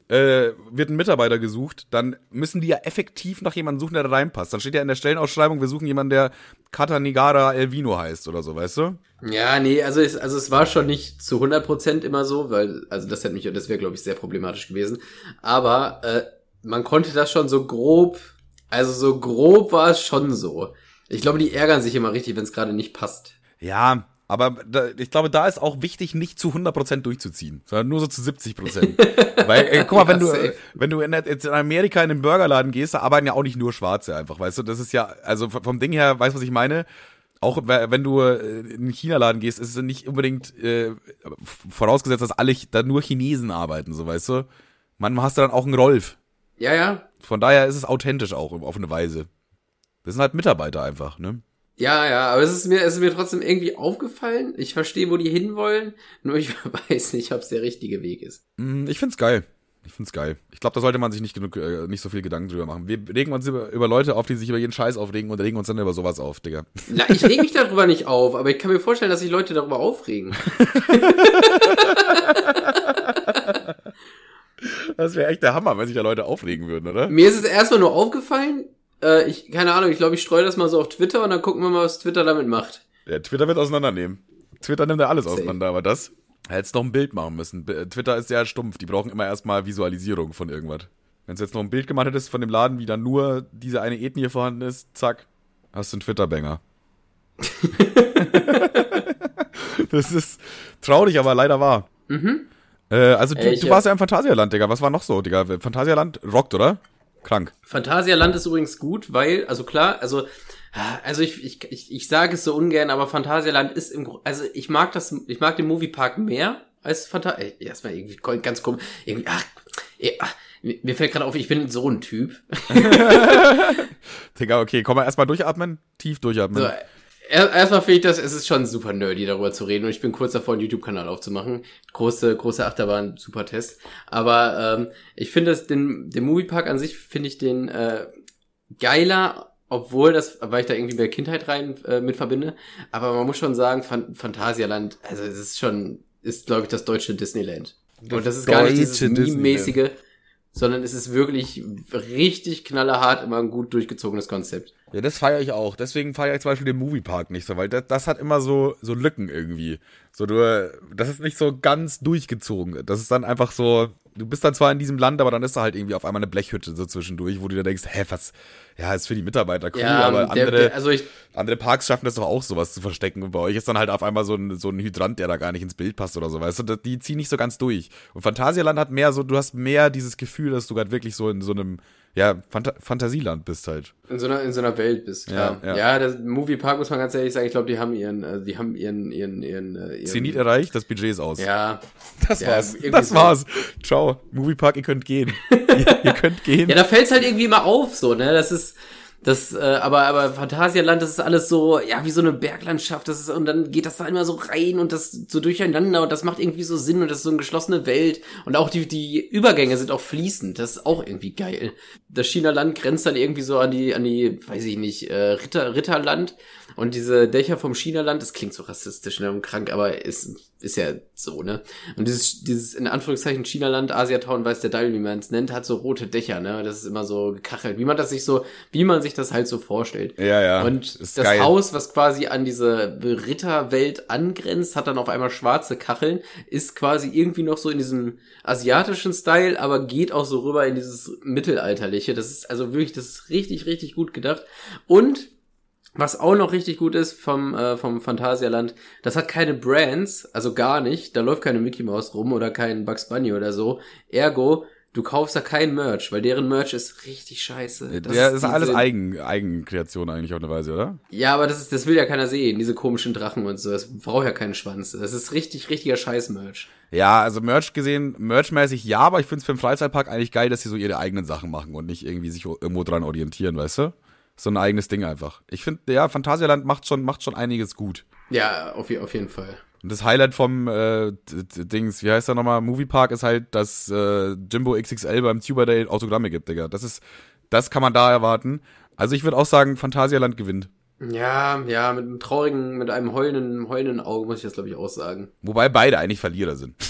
äh, wird ein Mitarbeiter gesucht, dann müssen die ja effektiv nach jemandem suchen, der da reinpasst. Dann steht ja in der Stellenausschreibung, wir suchen jemanden, der Catanigara Elvino heißt oder so, weißt du? Ja, nee, also es, also es war schon nicht zu 100% immer so, weil, also das hätte mich, das wäre, glaube ich, sehr problematisch gewesen. Aber äh, man konnte das schon so grob, also so grob war es schon so. Ich glaube, die ärgern sich immer richtig, wenn es gerade nicht passt. Ja, aber da, ich glaube, da ist auch wichtig, nicht zu 100% durchzuziehen, sondern nur so zu 70%. Weil, ey, guck mal, wenn Ja, du, safe. wenn du in, in Amerika in den Burgerladen gehst, da arbeiten ja auch nicht nur Schwarze einfach, weißt du? Das ist ja, also vom Ding her, weißt du, was ich meine? auch wenn du äh, in einen China-Laden gehst, ist es nicht unbedingt äh, vorausgesetzt, dass alle da nur Chinesen arbeiten, so weißt du. Manchmal hast du dann auch einen Rolf. Ja, ja. Von daher ist es authentisch auch auf eine Weise. Das sind halt Mitarbeiter einfach, ne? Ja, ja, aber es ist mir, es ist mir trotzdem irgendwie aufgefallen. Ich verstehe, wo die hinwollen, nur ich weiß nicht, ob es der richtige Weg ist. Mm, ich find's geil. Ich find's geil. Ich glaube, da sollte man sich nicht genug, äh, nicht so viel Gedanken drüber machen. Wir regen uns über, über Leute auf, die sich über jeden Scheiß aufregen und regen uns dann über sowas auf, Digga. Na, ich reg mich darüber nicht auf, aber ich kann mir vorstellen, dass sich Leute darüber aufregen. das wäre echt der Hammer, wenn sich da Leute aufregen würden, oder? Mir ist es erstmal nur aufgefallen, äh, ich, keine Ahnung, ich glaube, ich streue das mal so auf Twitter und dann gucken wir mal, was Twitter damit macht. Ja, Twitter wird auseinandernehmen. Twitter nimmt ja alles Safe. auseinander, aber das hättest noch ein Bild machen müssen. Twitter ist sehr stumpf, die brauchen immer erstmal Visualisierung von irgendwas. Wenn du jetzt noch ein Bild gemacht hättest von dem Laden, wie dann nur diese eine Ethnie vorhanden ist, zack, hast du einen Twitter-Banger. das ist traurig, aber leider wahr. Mhm. Äh, also du, du warst ja im Phantasialand, Digga. Was war noch so, Digga? Phantasialand rockt, oder? Krank. Phantasialand ist übrigens gut, weil, also klar, also, also ich, ich, ich, ich sage es so ungern, aber Phantasialand ist im, also ich mag das, ich mag den Moviepark mehr als Phantasialand. Erstmal irgendwie ganz komisch, irgendwie, ach, ach mir fällt gerade auf, ich bin so ein Typ. Digga, okay, komm mal erstmal durchatmen, tief durchatmen. So, Erstmal finde ich das, es ist schon super nerdy, darüber zu reden. Und ich bin kurz davor, einen YouTube-Kanal aufzumachen. Große, große Achterbahn, super Test. Aber ähm, ich finde es, den, den Moviepark an sich finde ich den äh, geiler, obwohl das, weil ich da irgendwie mehr Kindheit rein äh, mit verbinde. Aber man muss schon sagen, Fan Phantasialand, also es ist schon, ist, glaube ich, das deutsche Disneyland. Das Und das ist gar nicht dieses meme-mäßige, sondern es ist wirklich richtig knallerhart, immer ein gut durchgezogenes Konzept. Ja, das feiere ich auch. Deswegen feiere ich zum Beispiel den Moviepark nicht so, weil das, das hat immer so, so Lücken irgendwie. So, du, das ist nicht so ganz durchgezogen. Das ist dann einfach so, du bist dann zwar in diesem Land, aber dann ist da halt irgendwie auf einmal eine Blechhütte so zwischendurch, wo du dir denkst, hä, was, ja, ist für die Mitarbeiter cool, ja, aber andere, der, also ich, andere Parks schaffen das doch auch, sowas zu verstecken. Und bei euch ist dann halt auf einmal so ein, so ein Hydrant, der da gar nicht ins Bild passt oder so, weißt du, die ziehen nicht so ganz durch. Und Phantasialand hat mehr so, du hast mehr dieses Gefühl, dass du gerade wirklich so in so einem, ja, Phant Fantasieland bist halt. In so einer, in so einer Welt bist, klar. Ja, ja. ja das Moviepark muss man ganz ehrlich sagen, ich glaube, die haben ihren, also die haben ihren, ihren, ihren, äh, ihren Zenit erreicht, das Budget ist aus. Ja. Das ja, war's. Das so. war's. Ciao. Moviepark, ihr könnt gehen. ihr, ihr könnt gehen. Ja, da fällt's halt irgendwie immer auf, so, ne, das ist, das, äh, aber, aber Phantasialand, das ist alles so, ja, wie so eine Berglandschaft, das ist, und dann geht das da immer so rein und das so durcheinander und das macht irgendwie so Sinn und das ist so eine geschlossene Welt und auch die, die Übergänge sind auch fließend, das ist auch irgendwie geil. Das China-Land grenzt dann irgendwie so an die, an die, weiß ich nicht, äh, Ritter, Ritterland und diese Dächer vom China-Land, das klingt so rassistisch ne, und krank, aber ist, ist ja so, ne? Und dieses, dieses in Anführungszeichen China-Land, Asiatown, weiß der Deil, wie man es nennt, hat so rote Dächer, ne? Das ist immer so gekachelt, wie man das sich so, wie man sich das halt so vorstellt. Ja, ja. Und das geil. Haus, was quasi an diese Ritterwelt angrenzt, hat dann auf einmal schwarze Kacheln, ist quasi irgendwie noch so in diesem asiatischen Style, aber geht auch so rüber in dieses mittelalterliche. Das ist also wirklich, das ist richtig, richtig gut gedacht. Und was auch noch richtig gut ist vom, äh, vom Phantasialand, das hat keine Brands, also gar nicht. Da läuft keine Mickey Mouse rum oder kein Bugs Bunny oder so. Ergo, du kaufst da kein Merch, weil deren Merch ist richtig scheiße. Das ja, ist, ist alles Eigen, Eigenkreation eigentlich auf eine Weise, oder? Ja, aber das ist, das will ja keiner sehen, diese komischen Drachen und so. Das braucht ja keinen Schwanz. Das ist richtig, richtiger Scheiß-Merch. Ja, also Merch gesehen, Merchmäßig ja, aber ich finde es für den Freizeitpark eigentlich geil, dass sie so ihre eigenen Sachen machen und nicht irgendwie sich irgendwo dran orientieren, weißt du? So ein eigenes Ding einfach. Ich finde, ja, Phantasialand macht schon, macht schon einiges gut. Ja, auf, auf jeden Fall. Und das Highlight vom äh, Dings, wie heißt der nochmal, Moviepark ist halt, dass äh, Jimbo XXL beim Tuber Day Autogramme gibt, Digga. Das ist, das kann man da erwarten. Also ich würde auch sagen, Phantasialand gewinnt. Ja, ja, mit einem traurigen, mit einem heulenden, heulenden Auge muss ich das, glaube ich, auch sagen. Wobei beide eigentlich Verlierer sind.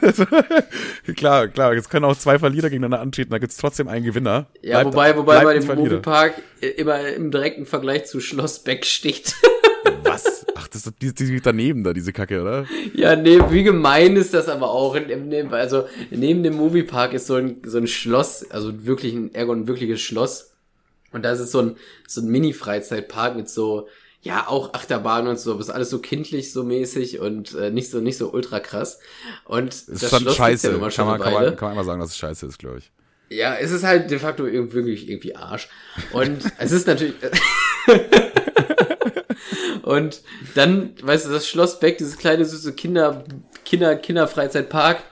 Klar, klar, jetzt können auch zwei Verlierer gegeneinander antreten, da gibt's trotzdem einen Gewinner. Ja, bleibt, wobei, wobei bei dem Moviepark immer im direkten Vergleich zu Schloss Beck steht. Was? Ach, das ist die, die daneben da, diese Kacke, oder? Ja, nee, wie gemein ist das aber auch. Also, neben dem Moviepark ist so ein, so ein Schloss, also wirklich ein, Ergon, ein wirkliches Schloss. Und da ist so ein, so ein Mini-Freizeitpark mit so, ja, auch Achterbahn und so, aber ist alles so kindlich so mäßig und äh, nicht so nicht so ultra krass. Und das, das ist schon Schloss scheiße. Ja schon kann, man, kann, man, kann man immer sagen, dass es scheiße ist, glaube ich. Ja, es ist halt de facto wirklich irgendwie Arsch. Und es ist natürlich. und dann, weißt du, das Schloss Beck, dieses kleine süße Kinder, Kinder, Kinderfreizeitpark,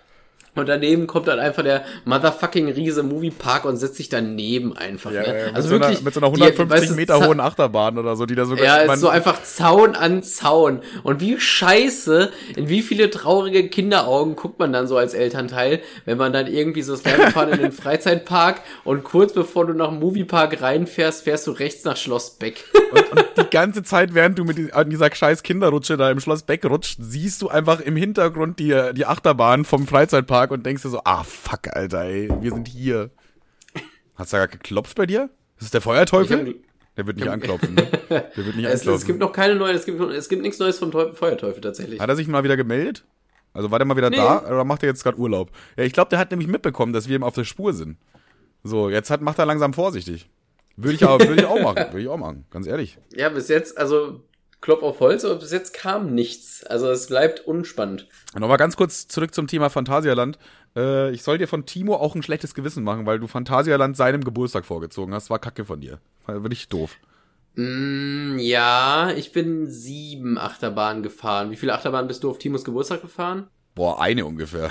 und daneben kommt dann einfach der motherfucking Riese Moviepark und setzt sich daneben einfach. Ja, ne? ja, mit also so einer, wirklich. mit so einer 150 die, weißt du, Meter hohen Achterbahn oder so, die da sogar. Ja, ist so einfach Zaun an Zaun. Und wie scheiße, in wie viele traurige Kinderaugen guckt man dann so als Elternteil, wenn man dann irgendwie so das wir fahren in den Freizeitpark und kurz bevor du nach dem Moviepark reinfährst, fährst du rechts nach Schloss Beck. und, und die ganze Zeit, während du mit an dieser scheiß Kinderrutsche da im Schloss Beck rutscht, siehst du einfach im Hintergrund die, die Achterbahn vom Freizeitpark und denkst dir so, ah fuck, Alter, ey, wir sind hier. Hat's da gar geklopft bei dir? Ist es der Feuerteufel? Der wird nicht anklopfen, ne? Der wird nicht Es, anklopfen. es gibt noch keine neuen, es gibt, es gibt nichts Neues vom Teufel, Feuerteufel tatsächlich. Hat er sich mal wieder gemeldet? Also war der mal wieder Nee. da oder macht er jetzt gerade Urlaub? Ja, ich glaube, der hat nämlich mitbekommen, dass wir ihm auf der Spur sind. So, jetzt hat, macht er langsam vorsichtig. Würde ich aber, würde ich auch machen, würde ich auch machen, ganz ehrlich. Ja, bis jetzt, also Klopf auf Holz, aber bis jetzt kam nichts. Also es bleibt unspannend. Nochmal ganz kurz zurück zum Thema Phantasialand. Äh, ich soll dir von Timo auch ein schlechtes Gewissen machen, weil du Phantasialand seinem Geburtstag vorgezogen hast. War kacke von dir. War wirklich doof. Mm, ja, ich bin sieben Achterbahnen gefahren. Wie viele Achterbahnen bist du auf Timos Geburtstag gefahren? Boah, eine ungefähr.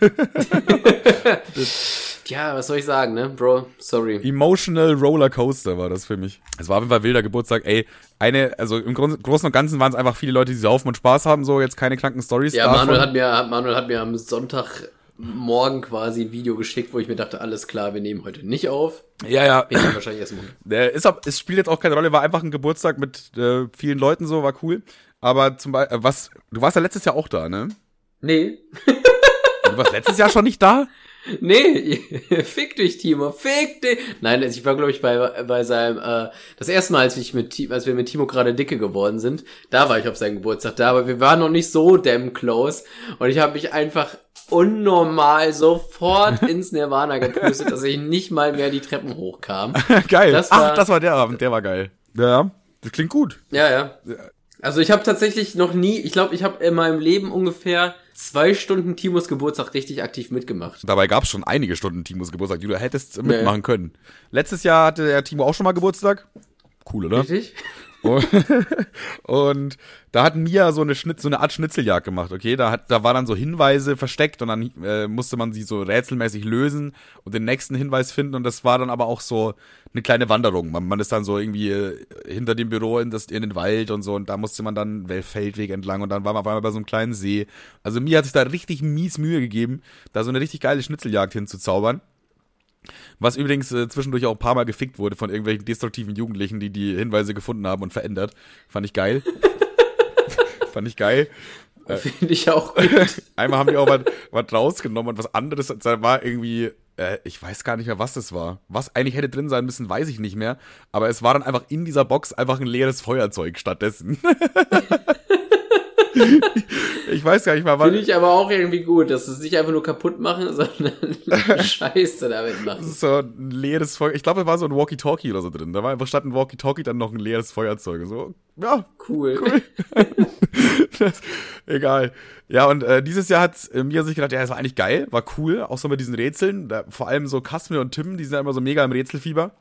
Tja, was soll ich sagen, ne? Bro, sorry. Emotional Roller Coaster war das für mich. Es war auf jeden Fall wilder Geburtstag. Ey, eine, also im Großen und Ganzen waren es einfach viele Leute, die saufen und Spaß haben, so jetzt keine kranken Stories. Ja, Manuel hat mir, Manuel hat mir am Sonntagmorgen quasi ein Video geschickt, wo ich mir dachte, alles klar, wir nehmen heute nicht auf. ja, ja. Wahrscheinlich erst morgen. Ist auch, es spielt jetzt auch keine Rolle, war einfach ein Geburtstag mit äh, vielen Leuten so, war cool. Aber zum Beispiel, was, du warst ja letztes Jahr auch da, ne? Nee. Du warst letztes Jahr schon nicht da? Nee, fick dich, Timo, fick dich. Nein, also ich war, glaube ich, bei, bei seinem, äh, das erste Mal, als, ich mit, Ti- als wir mit Timo gerade dicke geworden sind, da war ich auf seinem Geburtstag da, aber wir waren noch nicht so damn close und ich habe mich einfach unnormal sofort ins Nirvana gepustet, dass ich nicht mal mehr die Treppen hochkam. geil. Das war- Ach, das war der Abend, der war geil. Ja, das klingt gut. Ja, ja. Also ich habe tatsächlich noch nie, ich glaube, ich habe in meinem Leben ungefähr zwei Stunden Timos Geburtstag richtig aktiv mitgemacht. Dabei gab es schon einige Stunden Timos Geburtstag, die du hättest mitmachen können. Letztes Jahr hatte der Timo auch schon mal Geburtstag. Cool, oder? Richtig? Und, da hat Mia so eine Schnitt, so eine Art Schnitzeljagd gemacht, okay? Da hat, da war dann so Hinweise versteckt und dann äh, musste man sie so rätselmäßig lösen und den nächsten Hinweis finden und das war dann aber auch so eine kleine Wanderung. Man, man ist dann so irgendwie äh, hinter dem Büro in, das, in den Wald und so und da musste man dann Feldweg entlang und dann war man auf einmal bei so einem kleinen See. Also Mia hat sich da richtig mies Mühe gegeben, da so eine richtig geile Schnitzeljagd hinzuzaubern. Was übrigens äh, zwischendurch auch ein paar Mal gefickt wurde von irgendwelchen destruktiven Jugendlichen, die die Hinweise gefunden haben und verändert. Fand ich geil. Fand ich geil. Finde ich auch. Einmal haben die auch was, was rausgenommen und was anderes. Da war irgendwie, äh, ich weiß gar nicht mehr, was das war. Was eigentlich hätte drin sein müssen, weiß ich nicht mehr. Aber es war dann einfach in dieser Box einfach ein leeres Feuerzeug stattdessen. ich weiß gar nicht mal, was. Finde ich aber auch irgendwie gut, dass sie es nicht einfach nur kaputt machen, sondern Scheiße damit machen. so ein leeres Feuer. Ich glaube, da war so ein Walkie-Talkie oder so drin. Da war einfach statt ein Walkie-Talkie dann noch ein leeres Feuerzeug. So, ja, Cool. das, egal. Ja, und äh, dieses Jahr hat äh, Mia sich gedacht, ja, das war eigentlich geil, war cool, auch so mit diesen Rätseln. Da, vor allem so Kasmir und Tim, die sind ja immer so mega im Rätselfieber.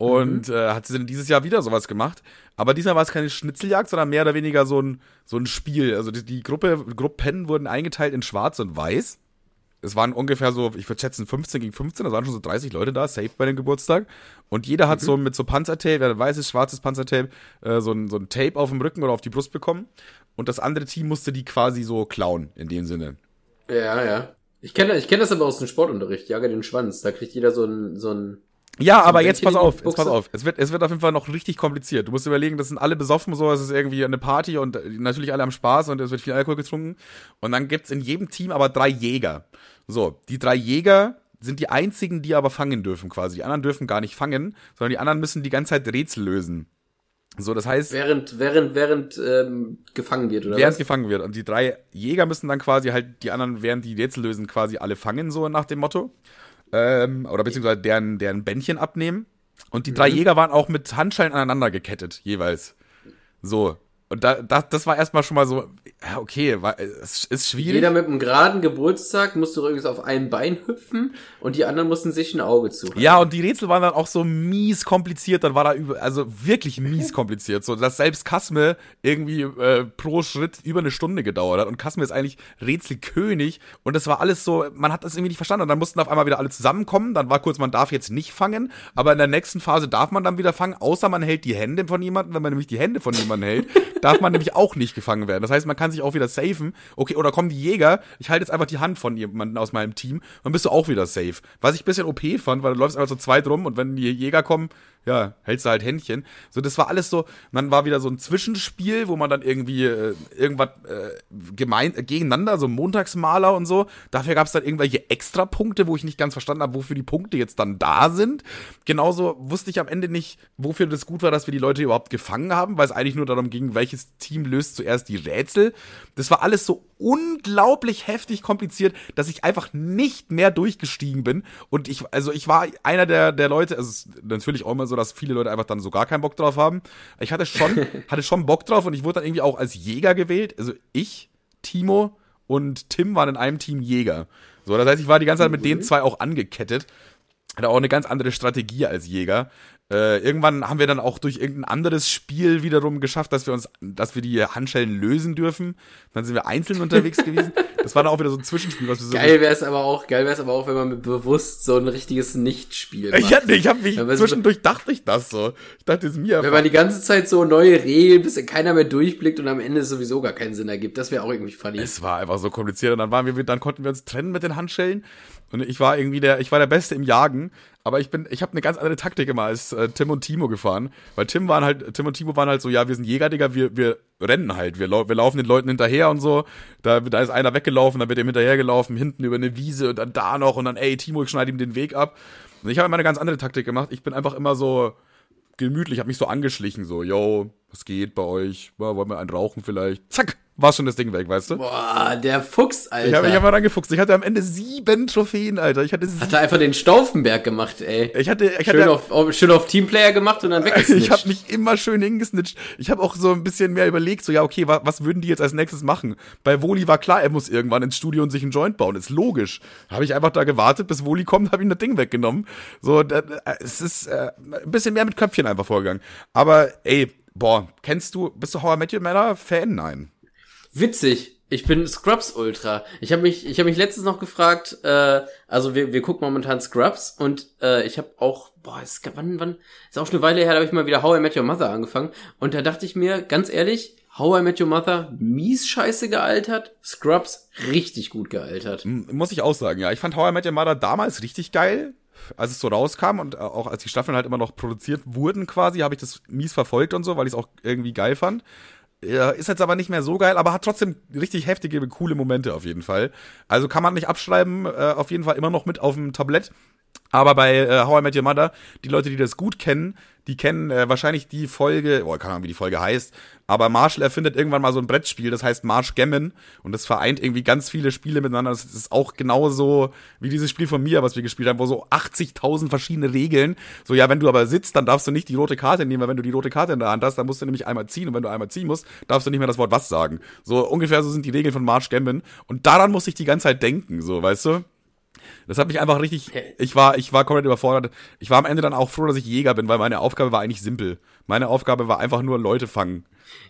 Und äh, hat sie dann dieses Jahr wieder sowas gemacht. Aber diesmal war es keine Schnitzeljagd, sondern mehr oder weniger so ein, so ein Spiel. Also die, die Gruppe, Gruppen wurden eingeteilt in Schwarz und Weiß. Es waren ungefähr so, ich würde schätzen, 15 gegen 15, da waren schon so 30 Leute da, safe bei dem Geburtstag. Und jeder hat so mit so Panzertape, ja, weißes, schwarzes Panzertape, äh, so, ein, so ein Tape auf dem Rücken oder auf die Brust bekommen. Und das andere Team musste die quasi so klauen, in dem Sinne. Ja, ja. Ich kenne ich kenn das aber aus dem Sportunterricht, Jage den Schwanz. Da kriegt jeder so ein, so ein Ja, aber jetzt pass auf, jetzt pass auf. Es wird, es wird auf jeden Fall noch richtig kompliziert. Du musst überlegen, das sind alle besoffen so, es ist irgendwie eine Party und äh, natürlich alle am Spaß und es wird viel Alkohol getrunken. Und dann gibt's in jedem Team aber drei Jäger. So, die drei Jäger sind die einzigen, die aber fangen dürfen quasi. Die anderen dürfen gar nicht fangen, sondern die anderen müssen die ganze Zeit Rätsel lösen. So, das heißt, während, während, während ähm, gefangen wird, oder während was? gefangen wird. Und die drei Jäger müssen dann quasi halt die anderen, während die Rätsel lösen, quasi alle fangen, so nach dem Motto. Ähm, oder beziehungsweise deren, deren Bändchen abnehmen. Und die drei Jäger waren auch mit Handschellen aneinander gekettet, jeweils. So. Und da, das, das war erstmal schon mal so, ja, okay, war, es ist schwierig. Jeder mit einem geraden Geburtstag musste übrigens auf ein Bein hüpfen und die anderen mussten sich ein Auge zu. Ja, und die Rätsel waren dann auch so mies kompliziert, dann war da über, also wirklich mies kompliziert, so dass selbst Kasme irgendwie äh, pro Schritt über eine Stunde gedauert hat und Kasme ist eigentlich Rätselkönig und das war alles so, man hat das irgendwie nicht verstanden und dann mussten auf einmal wieder alle zusammenkommen, dann war kurz, man darf jetzt nicht fangen, aber in der nächsten Phase darf man dann wieder fangen, außer man hält die Hände von jemandem, wenn man nämlich die Hände von jemandem hält, darf man nämlich auch nicht gefangen werden. Das heißt, man kann sich auch wieder safen. Okay, oder kommen die Jäger, ich halte jetzt einfach die Hand von jemandem aus meinem Team, dann bist du auch wieder safe. Was ich bisschen OP fand, weil du läufst einfach so zweit rum und wenn die Jäger kommen, ja, hältst du halt Händchen. So, das war alles so, dann war wieder so ein Zwischenspiel, wo man dann irgendwie äh, irgendwas äh, gemein, äh, gegeneinander, so Montagsmaler und so. Dafür gab es dann irgendwelche Extrapunkte, wo ich nicht ganz verstanden habe, wofür die Punkte jetzt dann da sind. Genauso wusste ich am Ende nicht, wofür das gut war, dass wir die Leute überhaupt gefangen haben, weil es eigentlich nur darum ging, welches Team löst zuerst die Rätsel. Das war alles so unglaublich heftig kompliziert, dass ich einfach nicht mehr durchgestiegen bin. Und ich, also ich war einer der, der Leute, also natürlich auch immer so, dass viele Leute einfach dann so gar keinen Bock drauf haben. Ich hatte schon, hatte schon Bock drauf und ich wurde dann irgendwie auch als Jäger gewählt. Also ich, Timo und Tim waren in einem Team Jäger. So, das heißt, ich war die ganze Zeit mit den zwei auch angekettet. Hatte auch eine ganz andere Strategie als Jäger. Äh, irgendwann haben wir dann auch durch irgendein anderes Spiel wiederum geschafft, dass wir uns, dass wir die Handschellen lösen dürfen. Dann sind wir einzeln unterwegs gewesen. Das war dann auch wieder so ein Zwischenspiel, was wir so. Geil wäre es aber auch, geil wäre es aber auch, wenn man bewusst so ein richtiges Nichtspiel macht. Ich, hatte, ich habe mich zwischendurch dachte ich das so. Ich dachte es mir. Wenn man die ganze Zeit so neue Regeln, bis keiner mehr durchblickt und am Ende sowieso gar keinen Sinn ergibt, das wäre auch irgendwie funny. Es war einfach so kompliziert und dann waren wir, dann konnten wir uns trennen mit den Handschellen und ich war irgendwie der, ich war der Beste im Jagen, aber ich bin, ich habe eine ganz andere Taktik immer als äh, Tim und Timo gefahren, weil Tim waren halt, Tim und Timo waren halt so, ja, wir sind Jäger, Digga, wir, wir rennen halt, wir, wir laufen den Leuten hinterher und so, da, da ist einer weggelaufen, dann wird ihm hinterhergelaufen, hinten über eine Wiese und dann da noch und dann, ey, Timo, ich schneide ihm den Weg ab. Und ich habe immer eine ganz andere Taktik gemacht, ich bin einfach immer so gemütlich, habe mich so angeschlichen, so, yo, was geht bei euch, ja, wollen wir einen rauchen vielleicht, zack, war schon das Ding weg, weißt du? Boah, der Fuchs, Alter. Ich habe mich mal rangefuchst. Ich hatte am Ende sieben Trophäen, Alter. Ich hatte sieben. Hat er einfach den Stauffenberg gemacht, ey. Ich hatte, ich schön, hatte, auf, auf, schön auf Teamplayer gemacht und dann weggesnitcht. ich habe mich immer schön hingesnitcht. Ich habe auch so ein bisschen mehr überlegt, so, ja, okay, was, was würden die jetzt als nächstes machen? Bei Woli war klar, er muss irgendwann ins Studio und sich einen Joint bauen. Ist logisch. Habe ich einfach da gewartet, bis Woli kommt, habe ihm das Ding weggenommen. So, da, es ist äh, ein bisschen mehr mit Köpfchen einfach vorgegangen. Aber, ey, boah, kennst du, bist du How I Met Your Mother Fan? Nein. Witzig. Ich bin Scrubs Ultra. Ich habe mich, ich habe mich letztens noch gefragt. Äh, also wir, wir gucken momentan Scrubs und äh, ich habe auch, boah, es, wann, wann, ist auch schon eine Weile her, da habe ich mal wieder How I Met Your Mother angefangen und da dachte ich mir, ganz ehrlich, How I Met Your Mother mies scheiße gealtert, Scrubs richtig gut gealtert. Muss ich auch sagen, ja. Ich fand How I Met Your Mother damals richtig geil als es so rauskam und auch als die Staffeln halt immer noch produziert wurden quasi, habe ich das mies verfolgt und so, weil ich es auch irgendwie geil fand. Ja, ist jetzt aber nicht mehr so geil, aber hat trotzdem richtig heftige, coole Momente auf jeden Fall. Also kann man nicht abschreiben, äh, auf jeden Fall immer noch mit auf dem Tablett. Aber bei äh, How I Met Your Mother, die Leute, die das gut kennen, die kennen äh, wahrscheinlich die Folge, oh, keine Ahnung, wie die Folge heißt, aber Marshall erfindet irgendwann mal so ein Brettspiel, das heißt Marsh Gammon und das vereint irgendwie ganz viele Spiele miteinander. Das ist auch genauso wie dieses Spiel von mir, was wir gespielt haben, wo so 80.000 verschiedene Regeln. So, ja, wenn du aber sitzt, dann darfst du nicht die rote Karte nehmen, weil wenn du die rote Karte in der Hand hast, dann musst du nämlich einmal ziehen und wenn du einmal ziehen musst, darfst du nicht mehr das Wort was sagen. So ungefähr so sind die Regeln von Marsh Gammon und daran muss ich die ganze Zeit denken, so, weißt du? Das hat mich einfach richtig, ich war, ich war komplett überfordert. Ich war am Ende dann auch froh, dass ich Jäger bin, weil meine Aufgabe war eigentlich simpel. Meine Aufgabe war einfach nur Leute fangen.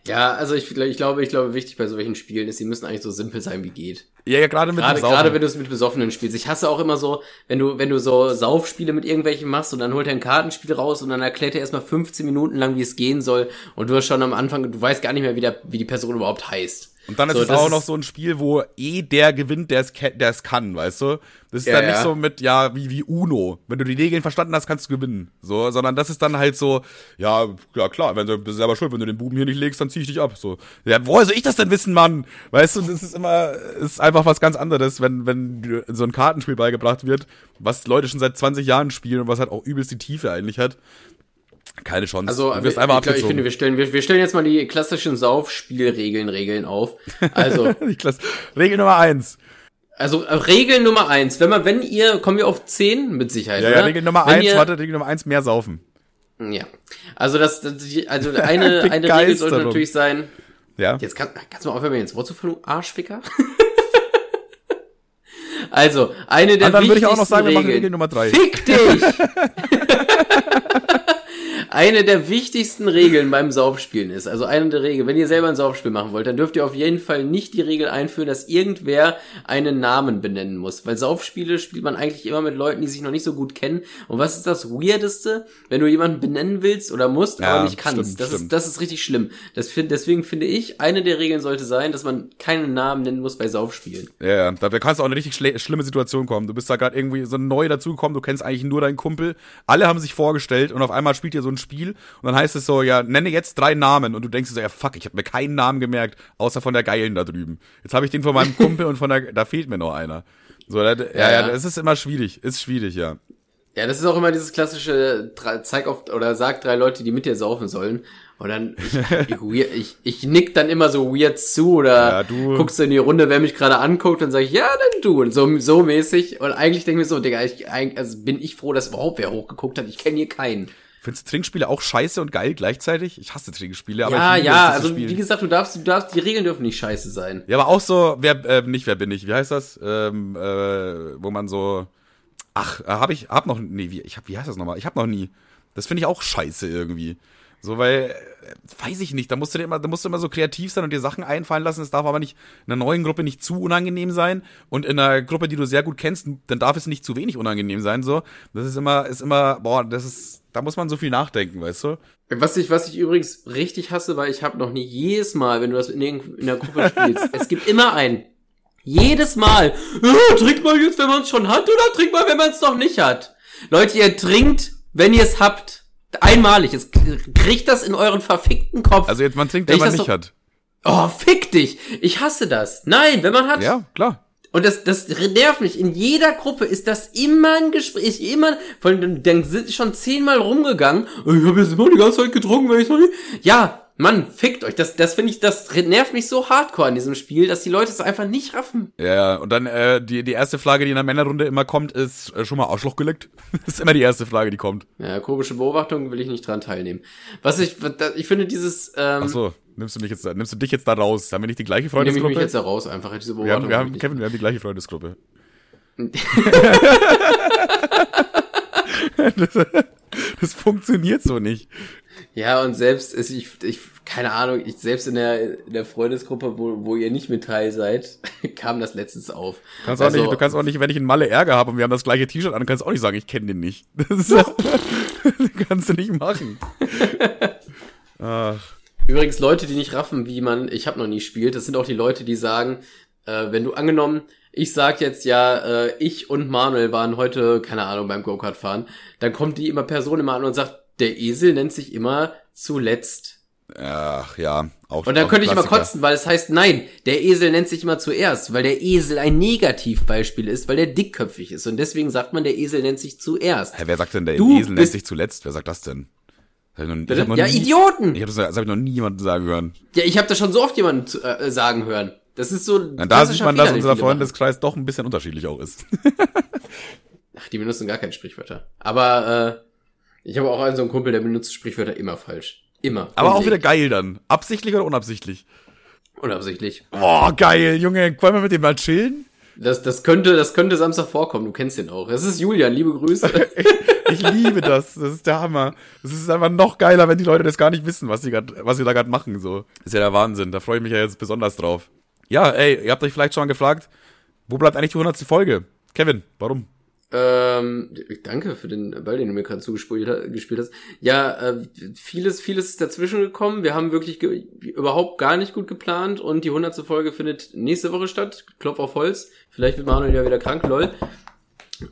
Ja, also ich, ich glaube, ich glaube, wichtig bei solchen Spielen ist, die müssen eigentlich so simpel sein wie geht. Ja, ja, gerade mit gerade, gerade wenn du es mit Besoffenen spielst. Ich hasse auch immer so, wenn du, wenn du so Saufspiele mit irgendwelchen machst und dann holt er ein Kartenspiel raus und dann erklärt er erstmal 15 Minuten lang, wie es gehen soll und du hast schon am Anfang, du weißt gar nicht mehr, wie, der, wie die Person überhaupt heißt. Und dann ist so, es auch noch so ein Spiel, wo eh der gewinnt, der es, der es kann, weißt du? Das ist ja, dann nicht ja. so mit, ja, wie, wie Uno. Wenn du die Regeln verstanden hast, kannst du gewinnen. So, sondern das ist dann halt so, ja, ja klar, wenn du bist selber schuld, wenn du den Buben hier nicht legst, dann zieh ich dich ab. So. Ja, woher soll ich das denn wissen, Mann? Weißt du, das ist immer, ist einfach was ganz anderes, wenn, wenn so ein Kartenspiel beigebracht wird, was Leute schon seit 20 Jahren spielen und was halt auch übelst die Tiefe eigentlich hat. Keine Chance. Also, du wirst wir, einfach ich, ich finde, wir stellen, wir, wir stellen jetzt mal die klassischen Saufspielregeln, Regeln auf. Also. Regel Nummer eins. Also äh, Regel Nummer eins, wenn man, wenn ihr, kommen wir auf zehn mit Sicherheit. Ja, ja Regel Nummer wenn eins, ihr, warte, Regel Nummer eins, mehr saufen. Ja. Also das, das also eine, eine Regel sollte natürlich sein, Ja. Jetzt kann, kannst du mal aufhören, mir ins Wort zu fallen, du Arschficker? also, eine der Und dann würde ich auch noch sagen, wir machen Regeln. Regel Nummer drei. Fick dich! Eine der wichtigsten Regeln beim Saufspielen ist, also eine der Regeln, wenn ihr selber ein Saufspiel machen wollt, dann dürft ihr auf jeden Fall nicht die Regel einführen, dass irgendwer einen Namen benennen muss. Weil Saufspiele spielt man eigentlich immer mit Leuten, die sich noch nicht so gut kennen. Und was ist das Weirdeste, wenn du jemanden benennen willst oder musst, Ja, aber nicht kannst? stimmt, das, stimmt. Ist, das ist richtig schlimm. Das find, deswegen finde ich, eine der Regeln sollte sein, dass man keinen Namen nennen muss bei Saufspielen. Ja, ja, da kannst du auch in eine richtig schle schlimme Situation kommen. Du bist da gerade irgendwie so neu dazugekommen, du kennst eigentlich nur deinen Kumpel. Alle haben sich vorgestellt und auf einmal spielt ihr so ein Spiel und dann heißt es so, ja, nenne jetzt drei Namen und du denkst so, ja, fuck, ich habe mir keinen Namen gemerkt, außer von der Geilen da drüben. Jetzt habe ich den von meinem Kumpel und von der, da fehlt mir noch einer. So, da, ja, ja, ja. das ist immer schwierig, ist schwierig, ja. Ja, das ist auch immer dieses klassische, zeig auf, oder sag drei Leute, die mit dir saufen sollen. Und dann, ich, ich, ich, nick dann immer so weird zu oder Ja, du- guckst du in die Runde, wer mich gerade anguckt, dann sag ich, ja, dann du. Und so, so mäßig. Und eigentlich denke ich mir so, Digga, ich, eigentlich, also bin ich froh, dass überhaupt wer hochgeguckt hat. Ich kenne hier keinen. Findest du Trinkspiele auch scheiße und geil gleichzeitig? Ich hasse Trinkspiele, aber ja, ich liebe ja, es, also wie gesagt, du darfst, du darfst, die Regeln dürfen nicht scheiße sein. Ja, aber auch so, wer, äh, nicht wer bin ich, wie heißt das? Ähm, äh, wo man so, ach, äh, hab ich, hab noch, nee, wie, ich hab, wie heißt das nochmal? Ich hab noch nie. Das finde ich auch scheiße irgendwie. So, weil, äh, weiß ich nicht, da musst du immer, da musst du immer so kreativ sein und dir Sachen einfallen lassen. Es darf aber nicht in einer neuen Gruppe nicht zu unangenehm sein und in einer Gruppe, die du sehr gut kennst, dann darf es nicht zu wenig unangenehm sein. So, das ist immer, ist immer, boah, das ist, da muss man so viel nachdenken, weißt du? Was ich, was ich übrigens richtig hasse, weil ich habe noch nie jedes Mal, wenn du das in, irgend- in der Gruppe spielst, es gibt immer einen. Jedes Mal. Ja, trink mal jetzt, wenn man es schon hat, oder trink mal, wenn man es noch nicht hat. Leute, ihr trinkt, wenn ihr es habt. Einmalig. Jetzt kriegt das in euren verfickten Kopf. Also jetzt, man trinkt, Wenn man nicht so- hat. oh, fick dich. Ich hasse das. Nein, wenn man hat. Ja, klar. Und das, das nervt mich. In jeder Gruppe ist das immer ein Gespräch, immer, allem, dann- sind schon zehnmal rumgegangen. Ich habe jetzt immer die ganze Zeit getrunken, wenn ich noch nicht. Ja, Mann, fickt euch. Das, das finde ich, das nervt mich so hardcore an diesem Spiel, dass die Leute es einfach nicht raffen. Ja, und dann äh, die, die erste Frage, die in der Männerrunde immer kommt, ist äh, schon mal Arschloch geleckt. das ist immer die erste Frage, die kommt. Ja, komische Beobachtung will ich nicht dran teilnehmen. Was ich, ich finde dieses, ähm, Ach so, nimmst du, mich jetzt, nimmst du dich jetzt da raus? Haben wir nicht die gleiche nehme ich mich Freundesgruppe? jetzt da raus, einfach diese wir Beobachtung. haben, wir haben, ich nicht. Kevin, wir haben die gleiche Freundesgruppe. das, das funktioniert so nicht. Ja, und selbst, ist, ich, ich, keine Ahnung, ich, selbst in der, in der Freundesgruppe, wo, wo ihr nicht mit teil seid, kam das letztens auf. Du kannst, auch Also- nicht, du kannst auch nicht, wenn ich in Malle Ärger habe und wir haben das gleiche T-Shirt an, kannst du auch nicht sagen, ich kenne den nicht. Das, ist, kannst du nicht machen. Ach, Übrigens, Leute, die nicht raffen, wie man Ich hab noch nie spielt, das sind auch die Leute, die sagen, äh, wenn du angenommen, ich sag jetzt ja, äh, ich und Manuel waren heute, keine Ahnung, beim Go-Kart fahren, dann kommt die immer Person immer an und sagt, der Esel nennt sich immer zuletzt. ach ja, auch Und dann auch könnte ich immer kotzen, weil es heißt, nein, der Esel nennt sich immer zuerst, weil der Esel ein Negativbeispiel ist, weil der dickköpfig ist. Und deswegen sagt man, der Esel nennt sich zuerst. Hä, wer sagt denn, der Du Esel nennt sich zuletzt? Wer sagt das denn? Das hab ich noch, ich hab Ja, nie, Idioten! Ich hab das, das habe ich noch nie jemanden sagen hören. Ja, ich habe das schon so oft jemanden zu- äh, sagen hören. Das ist so. Na, da sieht man, dass Fehler, den unser. Freundeskreis doch ein bisschen unterschiedlich auch ist. Ach, die benutzen gar keine Sprichwörter. Aber äh, ich habe auch einen so einen Kumpel, der benutzt Sprichwörter immer falsch. Immer. Aber auch wieder geil dann. Absichtlich oder unabsichtlich? Unabsichtlich. Boah, geil, Junge. Wollen wir mit dem mal chillen? Das, das könnte, das könnte Samstag vorkommen. Du kennst den auch. Das ist Julian. Liebe Grüße. Ich liebe das. Das ist der Hammer. Das ist einfach noch geiler, wenn die Leute das gar nicht wissen, was sie, grad, was sie da gerade machen. So. Das ist ja der Wahnsinn. Da freue ich mich ja jetzt besonders drauf. Ja, ey, ihr habt euch vielleicht schon mal gefragt, wo bleibt eigentlich die 100. Folge? Kevin, warum? Ähm, danke für den Ball, den du mir gerade zugespielt ha- gespielt hast. Ja, äh, vieles, vieles ist dazwischen gekommen. Wir haben wirklich ge überhaupt gar nicht gut geplant und die hundertste Folge findet nächste Woche statt. Klopf auf Holz. Vielleicht wird Manuel ja wieder krank, lol.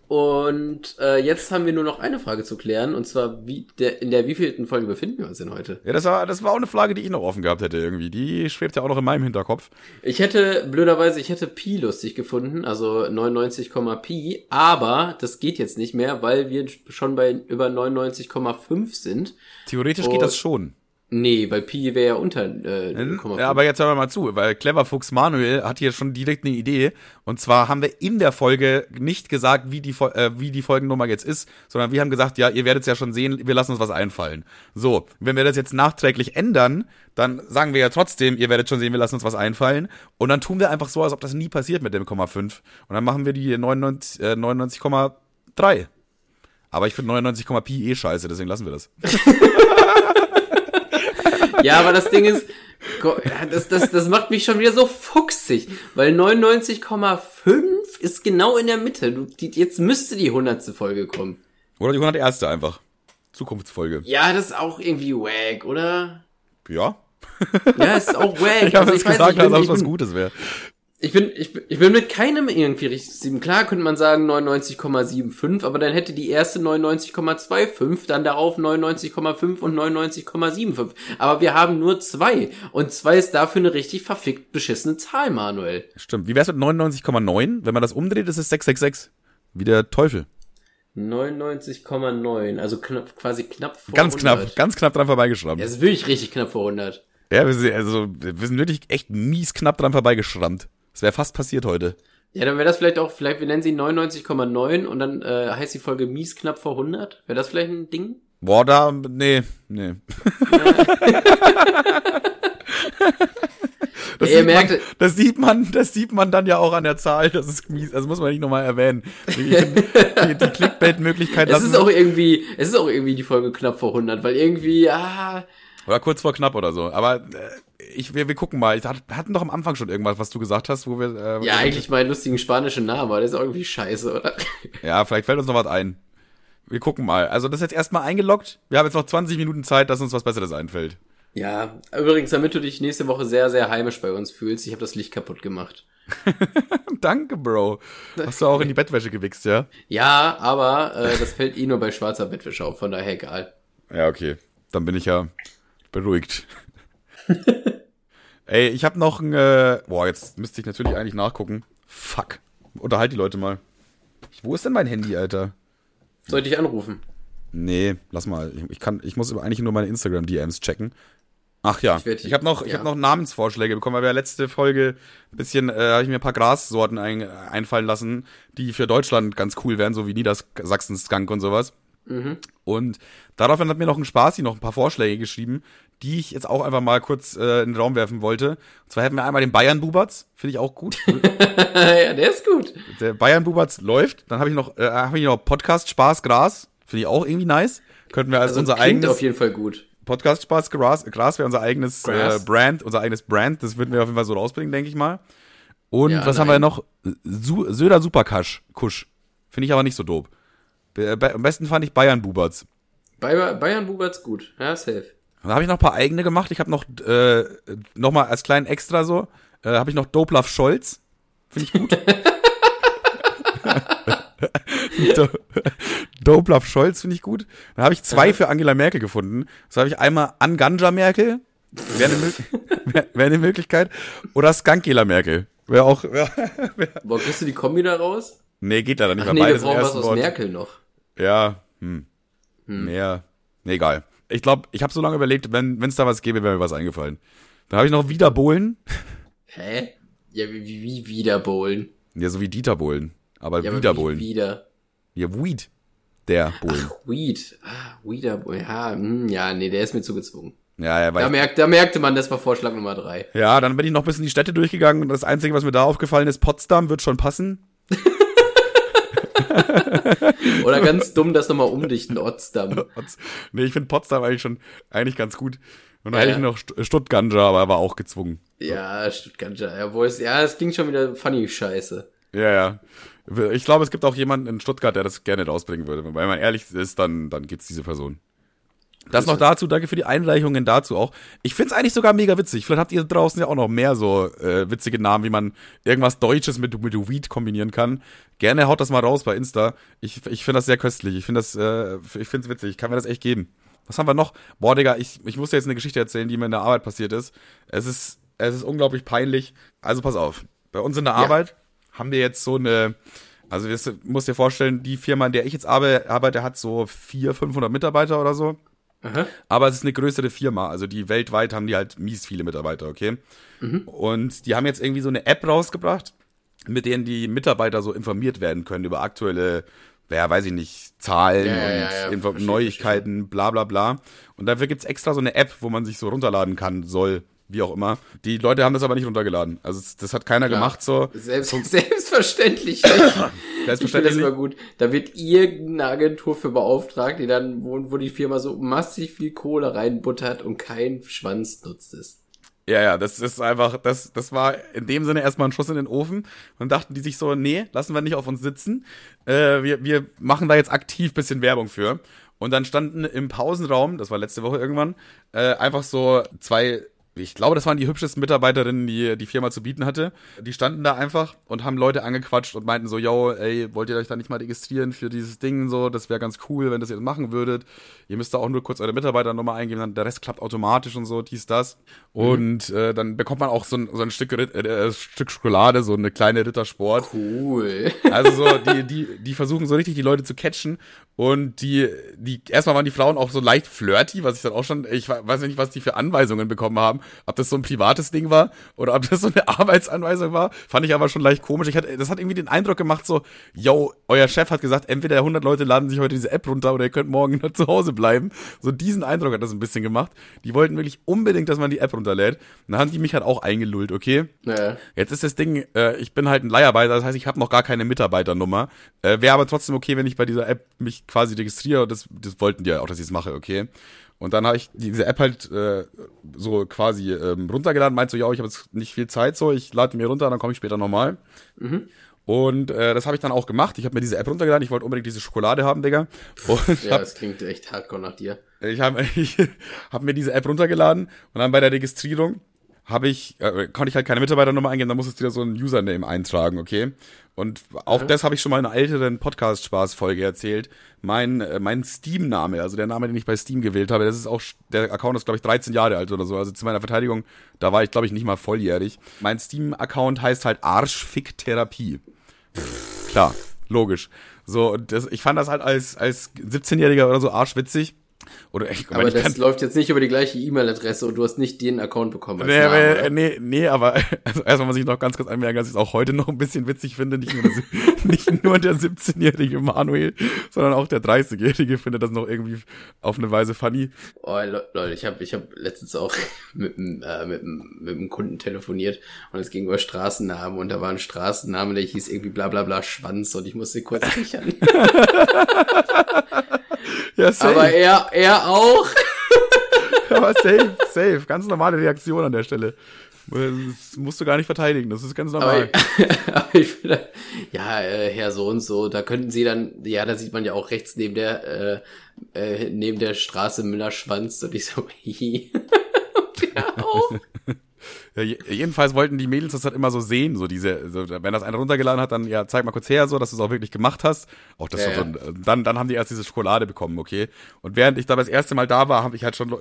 Und äh, jetzt haben wir nur noch eine Frage zu klären, und zwar, wie der, in der wievielten Folge befinden wir uns denn heute? Ja, das war, das war auch eine Frage, die ich noch offen gehabt hätte irgendwie. Die schwebt ja auch noch in meinem Hinterkopf. Ich hätte, blöderweise, ich hätte Pi lustig gefunden, also 99, Pi, aber das geht jetzt nicht mehr, weil wir schon bei über 99,5 sind. Theoretisch Oh. geht das schon. Nee, weil Pi wäre ja unter äh, 0,5. Ja, aber jetzt hören wir mal zu, weil Clever Fuchs Manuel hat hier schon direkt eine Idee. Und zwar haben wir in der Folge nicht gesagt, wie die, äh, wie die Folgennummer jetzt ist, sondern wir haben gesagt, ja, ihr werdet es ja schon sehen, wir lassen uns was einfallen. So, wenn wir das jetzt nachträglich ändern, dann sagen wir ja trotzdem, ihr werdet schon sehen, wir lassen uns was einfallen. Und dann tun wir einfach so, als ob das nie passiert mit dem Komma 5. Und dann machen wir die 99, äh, 99,3. Aber ich finde 99, Pi eh scheiße, deswegen lassen wir das. Ja, aber das Ding ist, das, das, das macht mich schon wieder so fuchsig, weil 99,5 ist genau in der Mitte. Du, die, jetzt müsste die hundertste Folge kommen. Oder die 101. einfach. Zukunftsfolge. Ja, das ist auch irgendwie wack, oder? Ja. Ja, ist auch wack. Ich habe Also das weiß gesagt, bin- es was Gutes wäre. Ich bin, ich, bin- ich bin mit keinem irgendwie richtig sieben. Klar könnte man sagen 99,75, aber dann hätte die erste 99,25, dann darauf 99,5 und 99,75. Aber wir haben nur zwei. Und zwei ist dafür eine richtig verfickt beschissene Zahl, Manuel. Stimmt. Wie wär's mit 99,9? Wenn man das umdreht, ist es 666. Wie der Teufel. 99,9, also knapp, quasi knapp vor Ganz 100. knapp, ganz knapp dran vorbeigeschrammt. Ja, das ist wirklich richtig knapp vor 100. Ja, wir sind, also, wir sind wirklich echt mies knapp dran vorbeigeschrammt. Das wäre fast passiert heute. Ja, dann wäre das vielleicht auch, vielleicht, wir nennen sie 99,9 und dann äh, heißt die Folge mies knapp vor 100. Wäre das vielleicht ein Ding? Boah, da, nee, nee. Das, ihr sieht merkt- man, das sieht man, das sieht man dann ja auch an der Zahl. Das ist mies. Das muss man nicht nochmal erwähnen. Die, die Clickbait-Möglichkeit Es ist auch irgendwie, es ist auch irgendwie die Folge knapp vor 100, weil irgendwie, ah, Oder kurz vor knapp oder so. Aber äh, ich, wir, wir gucken mal. Ich hat- hatten doch am Anfang schon irgendwas, was du gesagt hast, wo wir. Äh, ja, eigentlich meinen lustigen spanischen Namen, aber der ist irgendwie scheiße, oder? Ja, vielleicht fällt uns noch was ein. Wir gucken mal. Also das ist jetzt erstmal eingeloggt. Wir haben jetzt noch 20 Minuten Zeit, dass uns was Besseres einfällt. Ja, übrigens, damit du dich nächste Woche sehr, sehr heimisch bei uns fühlst, ich habe das Licht kaputt gemacht. Danke, Bro. Hast du auch in die Bettwäsche gewichst, ja? Ja, aber äh, das fällt eh nur bei schwarzer Bettwäsche auf, von daher egal. Ja, okay. Dann bin ich ja beruhigt. Ey, ich habe noch ein. Äh, boah, jetzt müsste ich natürlich eigentlich nachgucken. Fuck. Unterhalt die Leute mal. Wo ist denn mein Handy, Alter? Soll ich anrufen? Nee, lass mal. Ich, ich kann, ich muss eigentlich nur meine Instagram-DMs checken. Ach ja, Ich ich habe noch, ich ja. hab noch Namensvorschläge bekommen, weil wir letzte Folge ein bisschen, äh, habe ich mir ein paar Grassorten ein, einfallen lassen, die für Deutschland ganz cool wären, so wie Niedersachsen-Skunk und sowas. Und daraufhin hat mir noch ein Spaßi noch ein paar Vorschläge geschrieben, die ich jetzt auch einfach mal kurz äh, in den Raum werfen wollte. Und zwar hätten wir einmal den Bayern-Bubatz, finde ich auch gut. ja, der ist gut. Der Bayern-Bubatz läuft. Dann habe ich noch, äh, habe ich noch Podcast Spaß Gras, finde ich auch irgendwie nice. Könnten wir als Also unser klingt eigenes auf jeden Fall gut. Podcast Spaß Gras, Gras wäre unser eigenes äh. Brand, unser eigenes Brand. Das würden wir auf jeden Fall so rausbringen, denke ich mal. Und Ja, was haben wir nein. noch? Su Söder Superkasch, Kusch. Finde ich aber nicht so be am besten fand ich Bayern. Bay Bayern Bubert's gut. Ja, safe. Dann habe ich noch ein paar eigene gemacht. Ich habe noch äh, noch mal als kleinen Extra so äh, habe ich noch Doplaf Scholz. Finde ich gut. Do Doplaf Scholz finde ich gut. Dann habe ich zwei für Angela Merkel gefunden. So habe ich einmal Anganja Merkel. Wäre eine, wär, wär eine Möglichkeit. Oder Skankela Merkel. Wäre auch. Wär, wär. Boah, kriegst du die Kombi da raus? Nee, geht leider nicht. Ach nee, wir brauchen was aus Wort. Merkel noch. Ja, hm. Mehr. Nee, egal. Ich glaube, ich habe so lange überlegt, wenn es da was gäbe, wäre mir was eingefallen. Dann habe ich noch wieder Bohlen. Hä? Ja, wie, wie, wie wieder bowlen? Ja, so wie Dieter Bohlen. Aber Ja, aber wieder wie Bohlen. wieder. Ja, Weed. Der Bohlen. Weed. Ah, wieder, ja, hm, ja, nee, der ist mir zugezwungen. Ja, ja, Da, weil merkt, da merkte man, das war Vorschlag Nummer drei. ja, dann bin ich noch ein bisschen die Städte durchgegangen und das Einzige, was mir da aufgefallen ist, Potsdam wird schon passen. Oder ganz dumm, das nochmal umdichten, Otzdam. Pots- Nee, ich finde Potsdam eigentlich schon eigentlich ganz gut. Und dann Ja, hätte ich noch St Stuttganja, aber er war auch gezwungen. Ja, Stuttgart, ja, wo ist, ja, es klingt schon wieder funny Scheiße. Ja, ja. Ich glaube, es gibt auch jemanden in Stuttgart, der das gerne rausbringen würde. Weil man ehrlich ist, dann, dann gibt's diese Person. Das noch dazu, danke für die Einreichungen dazu auch. Ich find's eigentlich sogar mega witzig. Vielleicht habt ihr draußen ja auch noch mehr so äh, witzige Namen, wie man irgendwas Deutsches mit, mit Weed kombinieren kann. Gerne haut das mal raus bei Insta. Ich, ich finde das sehr köstlich. Ich finde das, äh, ich find's witzig. Ich kann mir das echt geben. Was haben wir noch? Boah, Digga, ich, ich muss dir jetzt eine Geschichte erzählen, die mir in der Arbeit passiert ist. Es ist, es ist unglaublich peinlich. Also pass auf. Bei uns in der Ja. Arbeit haben wir jetzt so eine, also das musst dir vorstellen, die Firma, in der ich jetzt arbe- arbeite, hat so 400, 500 Mitarbeiter oder so. Aha. Aber es ist eine größere Firma, also die weltweit haben die halt mies viele Mitarbeiter, okay? Mhm. Und die haben jetzt irgendwie so eine App rausgebracht, mit denen die Mitarbeiter so informiert werden können über aktuelle, ja, weiß ich nicht, Zahlen ja, und ja, ja, verstehe, Neuigkeiten, verstehe. bla bla bla. Und dafür gibt's extra so eine App, wo man sich so runterladen kann, soll, wie auch immer. Die Leute haben das aber nicht runtergeladen. Also das hat keiner ja, gemacht so. Selbst, selbstverständlich nicht. selbstverständlich. Ich das immer gut. Da wird irgendeine Agentur für beauftragt, die dann, wo, wo die Firma so massiv viel Kohle reinbuttert und kein Schwanz nutzt es. Ja, ja, das ist einfach, das, das war in dem Sinne erstmal ein Schuss in den Ofen. Und dachten die sich so, nee, lassen wir nicht auf uns sitzen. Äh, wir, wir machen da jetzt aktiv bisschen Werbung für. Und dann standen im Pausenraum, das war letzte Woche irgendwann, äh, einfach so zwei ich glaube, das waren die hübschesten Mitarbeiterinnen, die die Firma zu bieten hatte. Die standen da einfach und haben Leute angequatscht und meinten so, yo, ey, wollt ihr euch da nicht mal registrieren für dieses Ding so? Das wäre ganz cool, wenn das ihr machen würdet. Ihr müsst da auch nur kurz eure Mitarbeiternummer eingeben, dann der Rest klappt automatisch und so, dies, das. Mhm. Und äh, dann bekommt man auch so ein, so ein Stück, äh, Stück Schokolade, so eine kleine Rittersport. Cool. Also so, die, die, die versuchen so richtig die Leute zu catchen und die, die, erstmal waren die Frauen auch so leicht flirty, was ich dann auch schon, ich weiß nicht, was die für Anweisungen bekommen haben. Ob das so ein privates Ding war oder ob das so eine Arbeitsanweisung war, fand ich aber schon leicht komisch. Ich hatte, das hat irgendwie den Eindruck gemacht, so, yo, euer Chef hat gesagt, entweder 100 Leute laden sich heute diese App runter oder ihr könnt morgen zu Hause bleiben. So diesen Eindruck hat das ein bisschen gemacht. Die wollten wirklich unbedingt, dass man die App runterlädt. Und dann haben die mich halt auch eingelullt, okay? Ja. Jetzt ist das Ding, äh, ich bin halt ein Leiharbeiter, das heißt, ich habe noch gar keine Mitarbeiternummer. Äh, Wäre aber trotzdem okay, wenn ich bei dieser App mich quasi registriere. Das, das wollten die ja auch, dass ich es mache, okay. Und dann habe ich diese App halt äh, so quasi ähm, runtergeladen, meinte so, ja, ich habe jetzt nicht viel Zeit, so, ich lade mir runter, dann komme ich später nochmal. Mhm. Und äh, das habe ich dann auch gemacht. Ich habe mir diese App runtergeladen. Ich wollte unbedingt diese Schokolade haben, Digga. Und ja, hab, das klingt echt hardcore nach dir. Ich habe ich hab mir diese App runtergeladen und dann bei der Registrierung habe ich, äh, konnte ich halt keine Mitarbeiternummer eingeben, dann musstest du dir so ein Username eintragen, okay? Und auch mhm. das habe ich schon mal in einer älteren Podcast-Spaß-Folge erzählt. Mein, äh, mein Steam-Name, also der Name, den ich bei Steam gewählt habe, das ist auch, der Account ist, glaube ich, 13 Jahre alt oder so. Also zu meiner Verteidigung, da war ich, glaube ich, nicht mal volljährig. Mein Steam-Account heißt halt Arschfick-Therapie. Klar, logisch. So, das, ich fand das halt als, als 17-Jähriger oder so arschwitzig. Oder ich, aber das kann, läuft jetzt nicht über die gleiche E-Mail-Adresse und du hast nicht den Account bekommen. Nee, Name, nee, nee, aber also erstmal muss ich noch ganz kurz anmerken, dass ich es auch heute noch ein bisschen witzig finde. Nicht nur, der, nicht nur der 17-jährige Manuel, sondern auch der 30-jährige findet das noch irgendwie auf eine Weise funny. Oh, Leute, ich habe ich hab letztens auch mit einem äh, mit, mit einem Kunden telefoniert und es ging über Straßennamen und da war ein Straßenname, der hieß irgendwie bla bla bla Schwanz und ich musste kurz sichern. Ja, safe. Aber er, er auch. Aber safe, safe. Ganz normale Reaktion an der Stelle. Das musst du gar nicht verteidigen, das ist ganz normal. Aber, aber ich finde, ja, äh, Herr so und so, da könnten sie dann, ja, da sieht man ja auch rechts neben der, äh, äh, neben der Straße Müller Schwanz und ich so, und der auch. Ja, jedenfalls wollten die Mädels das halt immer so sehen, so diese, so, wenn das einer runtergeladen hat, dann ja, zeig mal kurz her, so, dass du es auch wirklich gemacht hast. Auch das ja, so, ja. dann, dann haben die erst diese Schokolade bekommen, okay. Und während ich da das erste Mal da war, habe ich halt schon äh,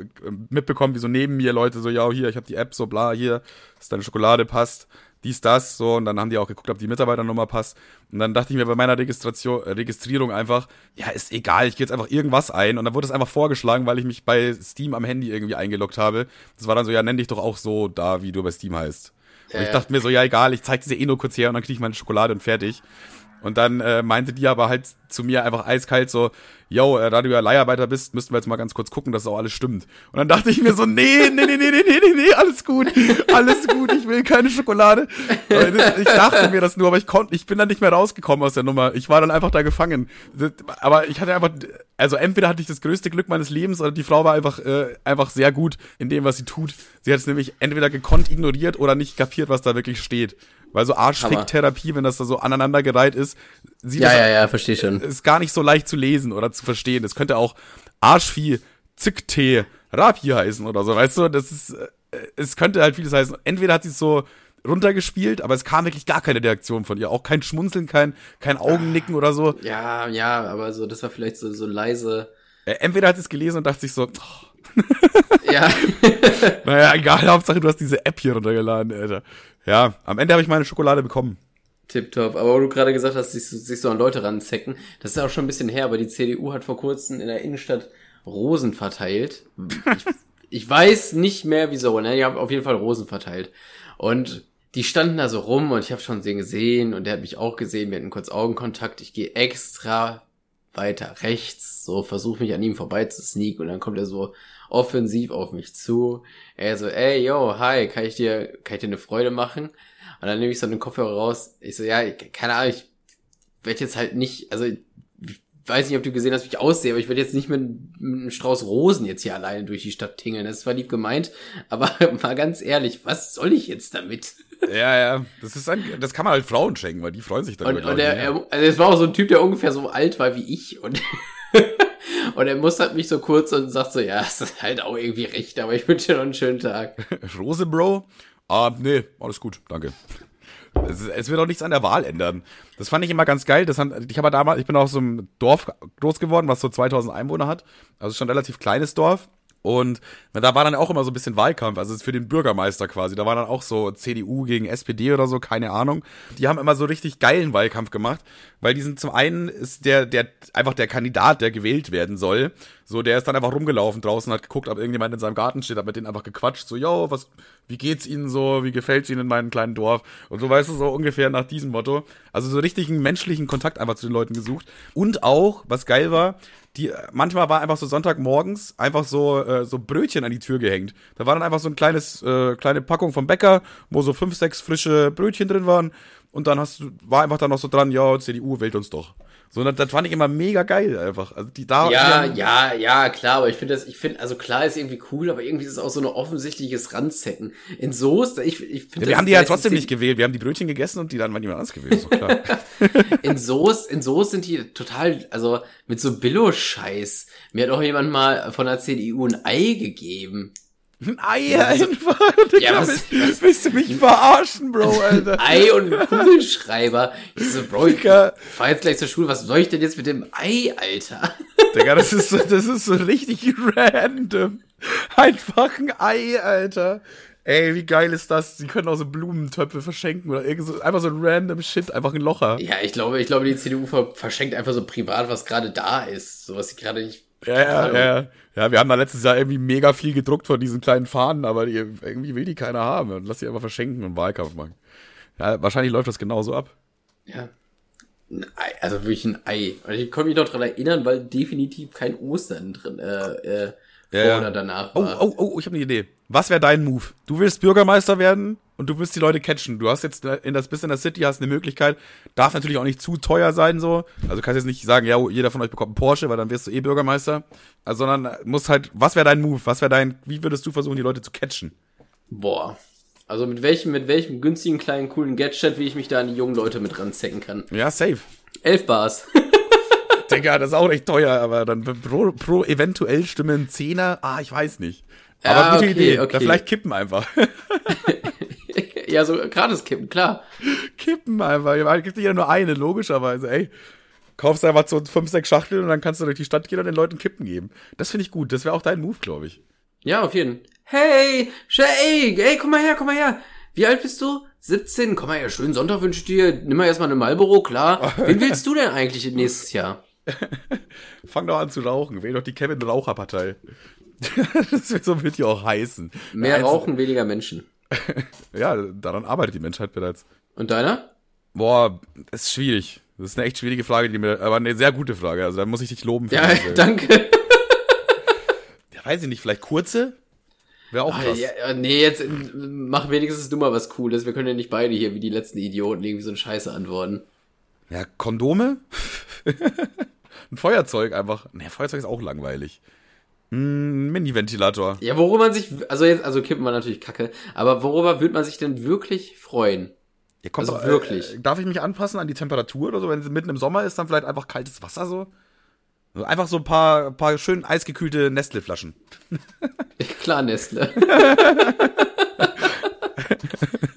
mitbekommen, wie so neben mir Leute so, ja, hier, ich habe die App, so bla, hier, dass deine Schokolade passt dies, das, so, und dann haben die auch geguckt, ob die Mitarbeiternummer passt. Und dann dachte ich mir bei meiner Registration, äh, Registrierung einfach, ja, ist egal, ich gehe jetzt einfach irgendwas ein. Und dann wurde es einfach vorgeschlagen, weil ich mich bei Steam am Handy irgendwie eingeloggt habe. Das war dann so, ja, nenn dich doch auch so da, wie du bei Steam heißt. Und ich dachte mir so, ja, egal, ich zeig dir eh nur kurz her und dann krieg ich meine Schokolade und fertig. Und dann äh, meinte die aber halt zu mir einfach eiskalt so, yo, äh, da du ja Leiharbeiter bist, müssten wir jetzt mal ganz kurz gucken, dass das auch alles stimmt. Und dann dachte ich mir so, nee, nee, nee, nee, nee, nee, nee, alles gut, alles gut, ich will keine Schokolade. Ich dachte mir das nur, aber ich konnte, ich bin dann nicht mehr rausgekommen aus der Nummer. Ich war dann einfach da gefangen. Aber ich hatte einfach, also entweder hatte ich das größte Glück meines Lebens oder die Frau war einfach, äh, einfach sehr gut in dem, was sie tut. Sie hat es nämlich entweder gekonnt ignoriert oder nicht kapiert, was da wirklich steht. Weil so Arschfick-Therapie, wenn das da so aneinandergereiht ist, sieht ja, das, ja, ja, verstehe schon. Ist gar nicht so leicht zu lesen oder zu verstehen. Es könnte auch Arschvieh, Zicktee, Rapi heißen oder so, weißt du? Das ist, äh, es könnte halt vieles heißen. Entweder hat sie es so runtergespielt, aber es kam wirklich gar keine Reaktion von ihr. Auch kein Schmunzeln, kein, kein Augennicken oder so. Ja, ja, aber so, das war vielleicht so, so leise. Äh, entweder hat sie es gelesen und dachte sich so, oh. ja. naja, egal, Hauptsache du hast diese App hier runtergeladen, Alter. Ja, am Ende habe ich meine Schokolade bekommen. Tipptopp. Aber wo du gerade gesagt hast, sich, sich so an Leute ranzecken, das ist auch schon ein bisschen her, aber die CDU hat vor kurzem in der Innenstadt Rosen verteilt. Ich, ich weiß nicht mehr wieso, ne? Die haben auf jeden Fall Rosen verteilt. Und die standen da so rum und ich habe schon den gesehen und der hat mich auch gesehen. Wir hatten kurz Augenkontakt. Ich gehe extra weiter rechts, so versuche mich an ihm vorbei zu sneaken und dann kommt er so offensiv auf mich zu. Er so, ey, yo, hi, kann ich dir, kann ich dir eine Freude machen? Und dann nehme ich so einen Kopfhörer raus. Ich so, ja, keine Ahnung, ich werde jetzt halt nicht, also ich weiß nicht, ob du gesehen hast, wie ich aussehe, aber ich werde jetzt nicht mit, mit einem Strauß Rosen jetzt hier alleine durch die Stadt tingeln. Das war lieb gemeint, aber mal ganz ehrlich, was soll ich jetzt damit? Ja, ja, das ist ein, das kann man halt Frauen schenken, weil die freuen sich darüber. Und, und er, er, also es war auch so ein Typ, der ungefähr so alt war wie ich und und er mustert mich so kurz und sagt so, ja, es ist halt auch irgendwie recht, aber ich wünsche dir noch einen schönen Tag. Rose, Bro? Ah, nee, alles gut, danke. Es, es, wird auch nichts an der Wahl ändern. Das fand ich immer ganz geil. Das haben, ich damals, ich bin auch so einem Dorf groß geworden, was so 2000 Einwohner hat. Also schon ein relativ kleines Dorf. Und da war dann auch immer so ein bisschen Wahlkampf, also für den Bürgermeister quasi. Da war dann auch so CDU gegen SPD oder so, keine Ahnung. Die haben immer so richtig geilen Wahlkampf gemacht, weil die sind zum einen ist der, der, einfach der Kandidat, der gewählt werden soll. So, der ist dann einfach rumgelaufen draußen, hat geguckt, ob irgendjemand in seinem Garten steht, hat mit denen einfach gequatscht, so, yo, was, wie geht's ihnen so, wie gefällt's ihnen in meinem kleinen Dorf? Und so, weißt du, so ungefähr nach diesem Motto. Also so richtig einen menschlichen Kontakt einfach zu den Leuten gesucht. Und auch, was geil war, die, manchmal war einfach so Sonntagmorgens einfach so, äh, so Brötchen an die Tür gehängt. Da war dann einfach so ein kleines, äh, kleine Packung vom Bäcker, wo so fünf, sechs frische Brötchen drin waren. Und dann hast du, war einfach dann noch so dran, ja, CDU wählt uns doch. So, das, das fand ich immer mega geil einfach. Also die da. Ja, die ja, ja, klar, aber ich finde das, ich finde, also klar ist irgendwie cool, aber irgendwie ist es auch so ein offensichtliches Randzecken. In Soest, ich, ich finde. Ja, wir haben die ja trotzdem nicht gewählt. Wir haben die Brötchen gegessen und die dann waren jemand anders gewählt, ist doch klar. in Soest, in Soest sind die total, also mit so Billo-Scheiß. Mir hat auch jemand mal von der CDU ein Ei gegeben. Ein Ei einfach. Ja, was, was, willst du mich verarschen, Bro, Alter? Ei und Kugelschreiber. Ich so, Bro, ich fahr jetzt gleich zur Schule. Was soll ich denn jetzt mit dem Ei, Alter? Digga, das ist so, das ist so richtig random. Einfach ein Ei, Alter. Ey, wie geil ist das? Sie können auch so Blumentöpfe verschenken oder irgend so, einfach so ein random Shit, einfach ein Locher. Ja, ich glaube, ich glaube, die CDU verschenkt einfach so privat, was gerade da ist. So was sie gerade nicht. Ja, ja, ja. Ja, wir haben da letztes Jahr irgendwie mega viel gedruckt von diesen kleinen Fahnen, aber die, irgendwie will die keiner haben. Und lass sie einfach verschenken und Wahlkampf machen. Ja, wahrscheinlich läuft das genauso ab. Ja. Ein Ei, also wirklich ein Ei. Und ich konnte mich noch dran erinnern, weil definitiv kein Ostern drin, äh, äh, vor ja, oder danach oh, war. Oh, oh, oh, ich habe eine Idee. Was wäre dein Move? Du willst Bürgermeister werden und du willst die Leute catchen. Du hast jetzt in das bis in der City hast eine Möglichkeit. Darf natürlich auch nicht zu teuer sein so. Also kannst jetzt nicht sagen, ja, jeder von euch bekommt einen Porsche, weil dann wirst du eh Bürgermeister. Also, sondern muss halt, was wäre dein Move? Was wäre dein, wie würdest du versuchen, die Leute zu catchen? Boah. Also mit welchem, mit welchem günstigen kleinen coolen Gadget, wie ich mich da an die jungen Leute mit ranzecken kann. Ja, safe. Elf Bars. Digga, das ist auch echt teuer, aber dann pro, pro eventuell Stimmen Zehner, ah, ich weiß nicht. Aber ja, gute okay, Idee. Okay. vielleicht kippen einfach. ja, so gratis kippen, klar. Kippen einfach. Es gibt ja nur eine, logischerweise, ey. Kaufst einfach so fünf, sechs Schachteln und dann kannst du durch die Stadt gehen und den Leuten Kippen geben. Das finde ich gut. Das wäre auch dein Move, glaube ich. Ja, auf jeden Fall. Hey, ey, ey, komm mal her, komm mal her. Wie alt bist du? 17? Komm mal her, schönen Sonntag wünsche ich dir. Nimm mal erstmal eine Marlboro, klar. Wen willst du denn eigentlich nächstes Jahr? Fang doch an zu rauchen. Wähl doch die Kevin Raucher Partei. das wird so wird ja auch heißen. Mehr Rauchen, weniger Menschen. ja, daran arbeitet die Menschheit bereits. Und deiner? Boah, ist schwierig. Das ist eine echt schwierige Frage, die mir, aber eine sehr gute Frage. Also da muss ich dich loben. ja, danke. ja, weiß ich nicht, vielleicht kurze? Wäre auch krass. Ja, nee, jetzt mach wenigstens du mal was Cooles. Wir können ja nicht beide hier wie die letzten Idioten irgendwie so eine Scheiße antworten. Ja, Kondome? Ein Feuerzeug einfach. Nee, Feuerzeug ist auch langweilig. Ein Mini-Ventilator. Ja, worüber man sich, also jetzt, also kippen wir natürlich Kacke, aber worüber würde man sich denn wirklich freuen? Ja, kommt also doch, wirklich. Äh, darf ich mich anpassen an die Temperatur oder so? Wenn es mitten im Sommer ist, dann vielleicht einfach kaltes Wasser so? Einfach so ein paar, paar schön eisgekühlte Nestle-Flaschen. Klar, Nestle.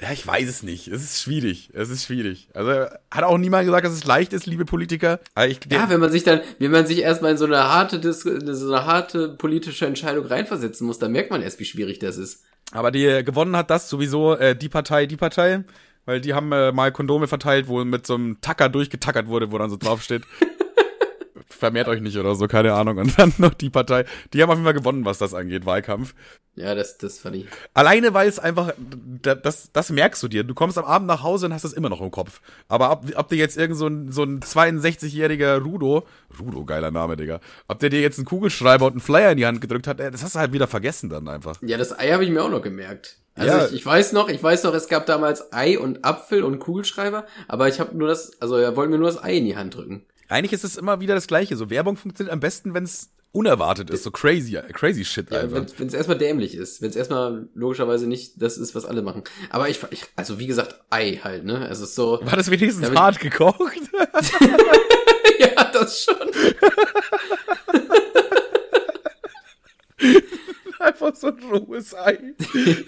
Ja, ich weiß es nicht. Es ist schwierig. Es ist schwierig. Also hat auch niemand gesagt, dass es leicht ist, liebe Politiker. Ich, ja, wenn man sich dann, wenn man sich erstmal in so eine harte, so eine harte politische Entscheidung reinversetzen muss, dann merkt man erst, wie schwierig das ist. Aber die äh, gewonnen hat das sowieso äh, die Partei, die Partei, weil die haben äh, mal Kondome verteilt, wo mit so einem Tacker durchgetackert wurde, wo dann so drauf steht. vermehrt euch nicht oder so, keine Ahnung. Und dann noch die Partei. Die haben auf jeden Fall gewonnen, was das angeht, Wahlkampf. Ja, das, das fand ich. Alleine, weil es einfach, das, das merkst du dir. Du kommst am Abend nach Hause und hast das immer noch im Kopf. Aber ob, ob dir jetzt irgend so ein, so ein 62-jähriger Rudo, Rudo, geiler Name, Digga, ob der dir jetzt einen Kugelschreiber und einen Flyer in die Hand gedrückt hat, das hast du halt wieder vergessen dann einfach. Ja, das Ei habe ich mir auch noch gemerkt. Also Ja. ich, ich weiß noch, ich weiß noch, es gab damals Ei und Apfel und Kugelschreiber, aber ich habe nur das, also er wollte mir nur das Ei in die Hand drücken. Eigentlich ist es immer wieder das Gleiche. So Werbung funktioniert am besten, wenn es unerwartet ist. So crazy, crazy shit Ja, einfach. wenn es erstmal dämlich ist, wenn es erstmal logischerweise nicht das ist, was alle machen. Aber ich, ich also wie gesagt, Ei halt, ne? Es ist so, War das wenigstens hart gekocht? ja, das schon. Einfach so ein rohes Ei.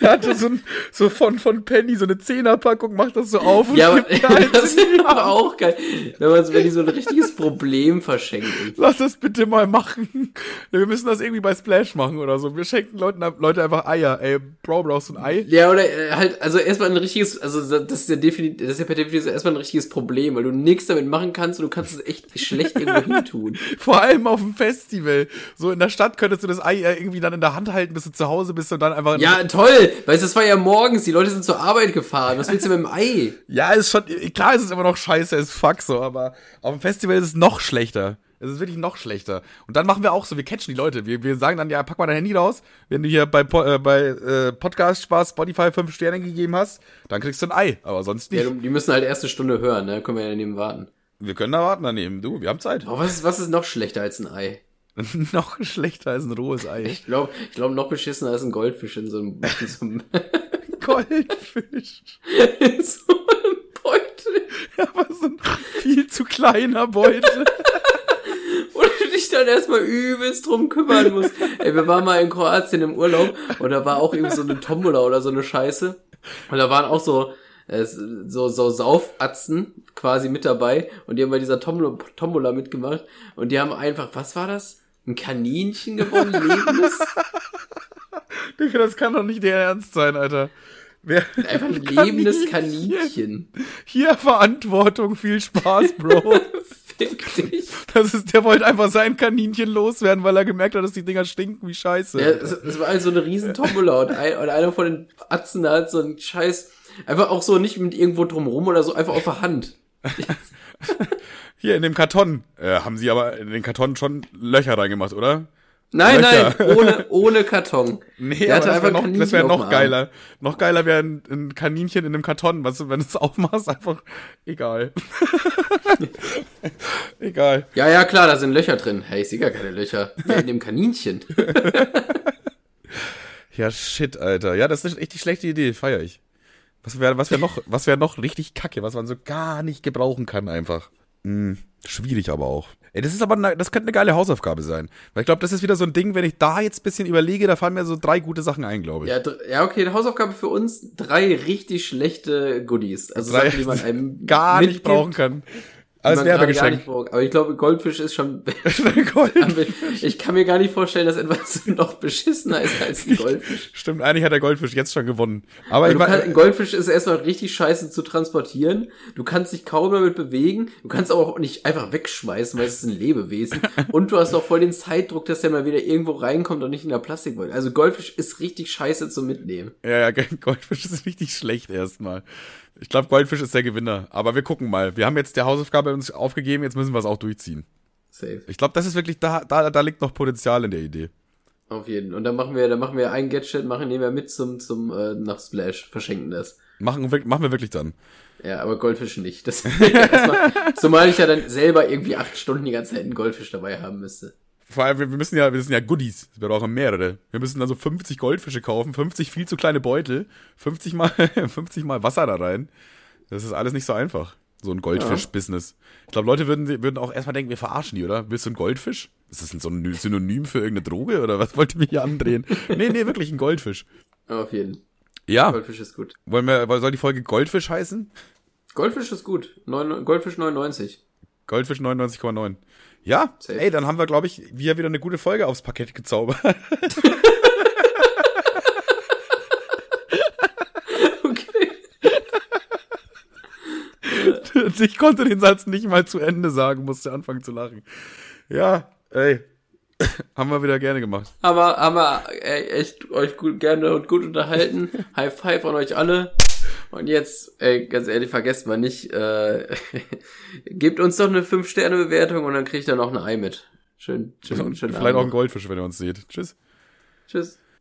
Er hatte so, ein, so von, von Penny so eine Zehnerpackung, macht das so auf und Ja, aber eins das ist aber auch geil, wenn man wenn die so ein richtiges Problem verschenken. Lass das bitte mal machen. Wir müssen das irgendwie bei Splash machen oder so. Wir schenken Leuten, Leute einfach Eier. Ey, Bro, brauchst du ein Ei? Ja, oder äh, halt, also erstmal ein richtiges, also das ist ja definitiv, das ist ja per Definition erstmal ein richtiges Problem, weil du nichts damit machen kannst und du kannst es echt schlecht irgendwo hin tun. Vor allem auf dem Festival. So in der Stadt könntest du das Ei ja irgendwie dann in der Hand halten, bis du zu Hause bist und dann einfach. Ja, toll, weißt du, das war ja morgens, die Leute sind zur Arbeit gefahren, was willst du mit dem Ei? Ja, ist schon, klar ist es immer noch scheiße as fuck so, aber auf dem Festival ist es noch schlechter. Es ist wirklich noch schlechter. Und dann machen wir auch so, wir catchen die Leute. Wir, wir sagen dann, ja, pack mal dein Handy raus. Wenn du hier bei, äh, bei äh, Podcast Spaß Spotify fünf Sterne gegeben hast, dann kriegst du ein Ei. Aber sonst nicht. Ja, die müssen halt erste Stunde hören, ne, können wir ja daneben warten. wir können da warten daneben. Du, wir haben Zeit. Aber was ist, was ist noch schlechter als ein Ei? noch schlechter als ein rohes Ei. Ich glaube, ich glaub, noch beschissener als ein Goldfisch in so einem, in so einem, Goldfisch. in so einem Beutel. Aber so ein viel zu kleiner Beutel. wo du dich dann erstmal übelst drum kümmern musst. Ey, wir waren mal in Kroatien im Urlaub und da war auch irgendwie so eine Tombola oder so eine Scheiße. Und da waren auch so, äh, so, so Saufatzen quasi mit dabei und die haben bei dieser Tombola mitgemacht und die haben einfach, was war das? Ein Kaninchen gewonnen, lebendes? Digga, das kann doch nicht der Ernst sein, Alter. Wer, Einfach ein lebendes Kaninchen. Hier Verantwortung, viel Spaß, Bro. Fick dich. Das ist, der wollte einfach sein Kaninchen loswerden, weil er gemerkt hat, dass die Dinger stinken wie Scheiße. Ja, es, es war halt so eine riesen Tombola und, ein, und einer von den Atzen da hat so einen Scheiß, einfach auch so nicht mit irgendwo drumrum oder so, einfach auf der Hand. Hier in dem Karton. Äh, haben sie aber in den Karton schon Löcher reingemacht, oder? Nein, Löcher. nein, ohne, ohne Karton. Nee, aber das wäre noch, das wär noch geiler. Noch geiler wäre ein, ein Kaninchen in einem Karton. Was, du, wenn du es aufmachst, einfach egal. egal. Ja, ja, klar, da sind Löcher drin. Hey, ich sehe gar keine Löcher. Ja, in dem Kaninchen. Ja, shit, Alter. Ja, das ist echt die schlechte Idee. Feier ich. Was wäre was wär noch, was wäre noch richtig kacke, was man so gar nicht gebrauchen kann einfach. Hm, schwierig aber auch. Ey, das ist aber, ne, das könnte eine geile Hausaufgabe sein. Weil ich glaube, das ist wieder so ein Ding, wenn ich da jetzt ein bisschen überlege, da fallen mir so drei gute Sachen ein, glaube ich. Ja, ja, okay, eine Hausaufgabe für uns. Drei richtig schlechte Goodies. Also Drei, Sachen, die man einem gar nicht brauchen kann. Nicht braucht. Aber ich glaube, Goldfisch ist schon... Gold. ich kann mir gar nicht vorstellen, dass etwas noch beschissener ist als ein Goldfisch. Stimmt, eigentlich hat der Goldfisch jetzt schon gewonnen. Aber Weil ich kann, ein Goldfisch ist erstmal richtig scheiße zu transportieren. Du kannst dich kaum damit bewegen. Du kannst aber auch nicht einfach wegschmeißen, weil es ist ein Lebewesen. Und du hast auch voll den Zeitdruck, dass der mal wieder irgendwo reinkommt und nicht in der Plastikbeutel. Also Goldfisch ist richtig scheiße zum Mitnehmen. ja, ja, Goldfisch ist richtig schlecht erstmal. Ich glaube, Goldfisch ist der Gewinner. Aber wir gucken mal. Wir haben jetzt der Hausaufgabe uns aufgegeben, jetzt müssen wir es auch durchziehen. Safe. Ich glaube, das ist wirklich, da, da, da liegt noch Potenzial in der Idee. Auf jeden. Und dann machen wir, dann machen wir ein Gadget, machen nehmen wir mit zum, zum, äh, nach Splash, verschenken das. Machen, wir- machen wir wirklich dann. Ja, aber Goldfisch nicht. Das erstmal, zumal ich ja dann selber irgendwie acht Stunden die ganze Zeit einen Goldfisch dabei haben müsste. Vor allem, wir müssen ja, wir sind ja Goodies. Wir brauchen mehrere. Wir müssen dann so 50 Goldfische kaufen, 50 viel zu kleine Beutel, 50 mal, 50 mal Wasser da rein. Das ist alles nicht so einfach. So ein Goldfisch-Business. Ich glaube, Leute würden, würden auch erstmal denken, wir verarschen die, oder? Willst du einen Goldfisch? Ist das ein so ein Synonym für irgendeine Droge oder was wollt ihr mir hier andrehen? nee, nee, wirklich ein Goldfisch. Auf jeden. Ja, Goldfisch ist gut. wollen wir, soll die Folge Goldfisch heißen? Goldfisch ist gut. Neun, Goldfisch 99. Goldfisch 99,9. Ja, Safe. ey, dann haben wir, glaube ich, wieder wieder eine gute Folge aufs Parkett gezaubert. Okay. ich konnte den Satz nicht mal zu Ende sagen, musste anfangen zu lachen. Ja, ey. haben wir wieder gerne gemacht. Aber haben wir ey, echt euch gut, gerne und gut unterhalten. High five an euch alle. Und jetzt, ey, ganz ehrlich, vergesst mal nicht, äh, gebt uns doch eine 5-Sterne-Bewertung und dann kriegt ihr noch ein Ei mit. Schön, schön, schön. Vielleicht auch ein Goldfisch, wenn ihr uns seht. Tschüss. Tschüss.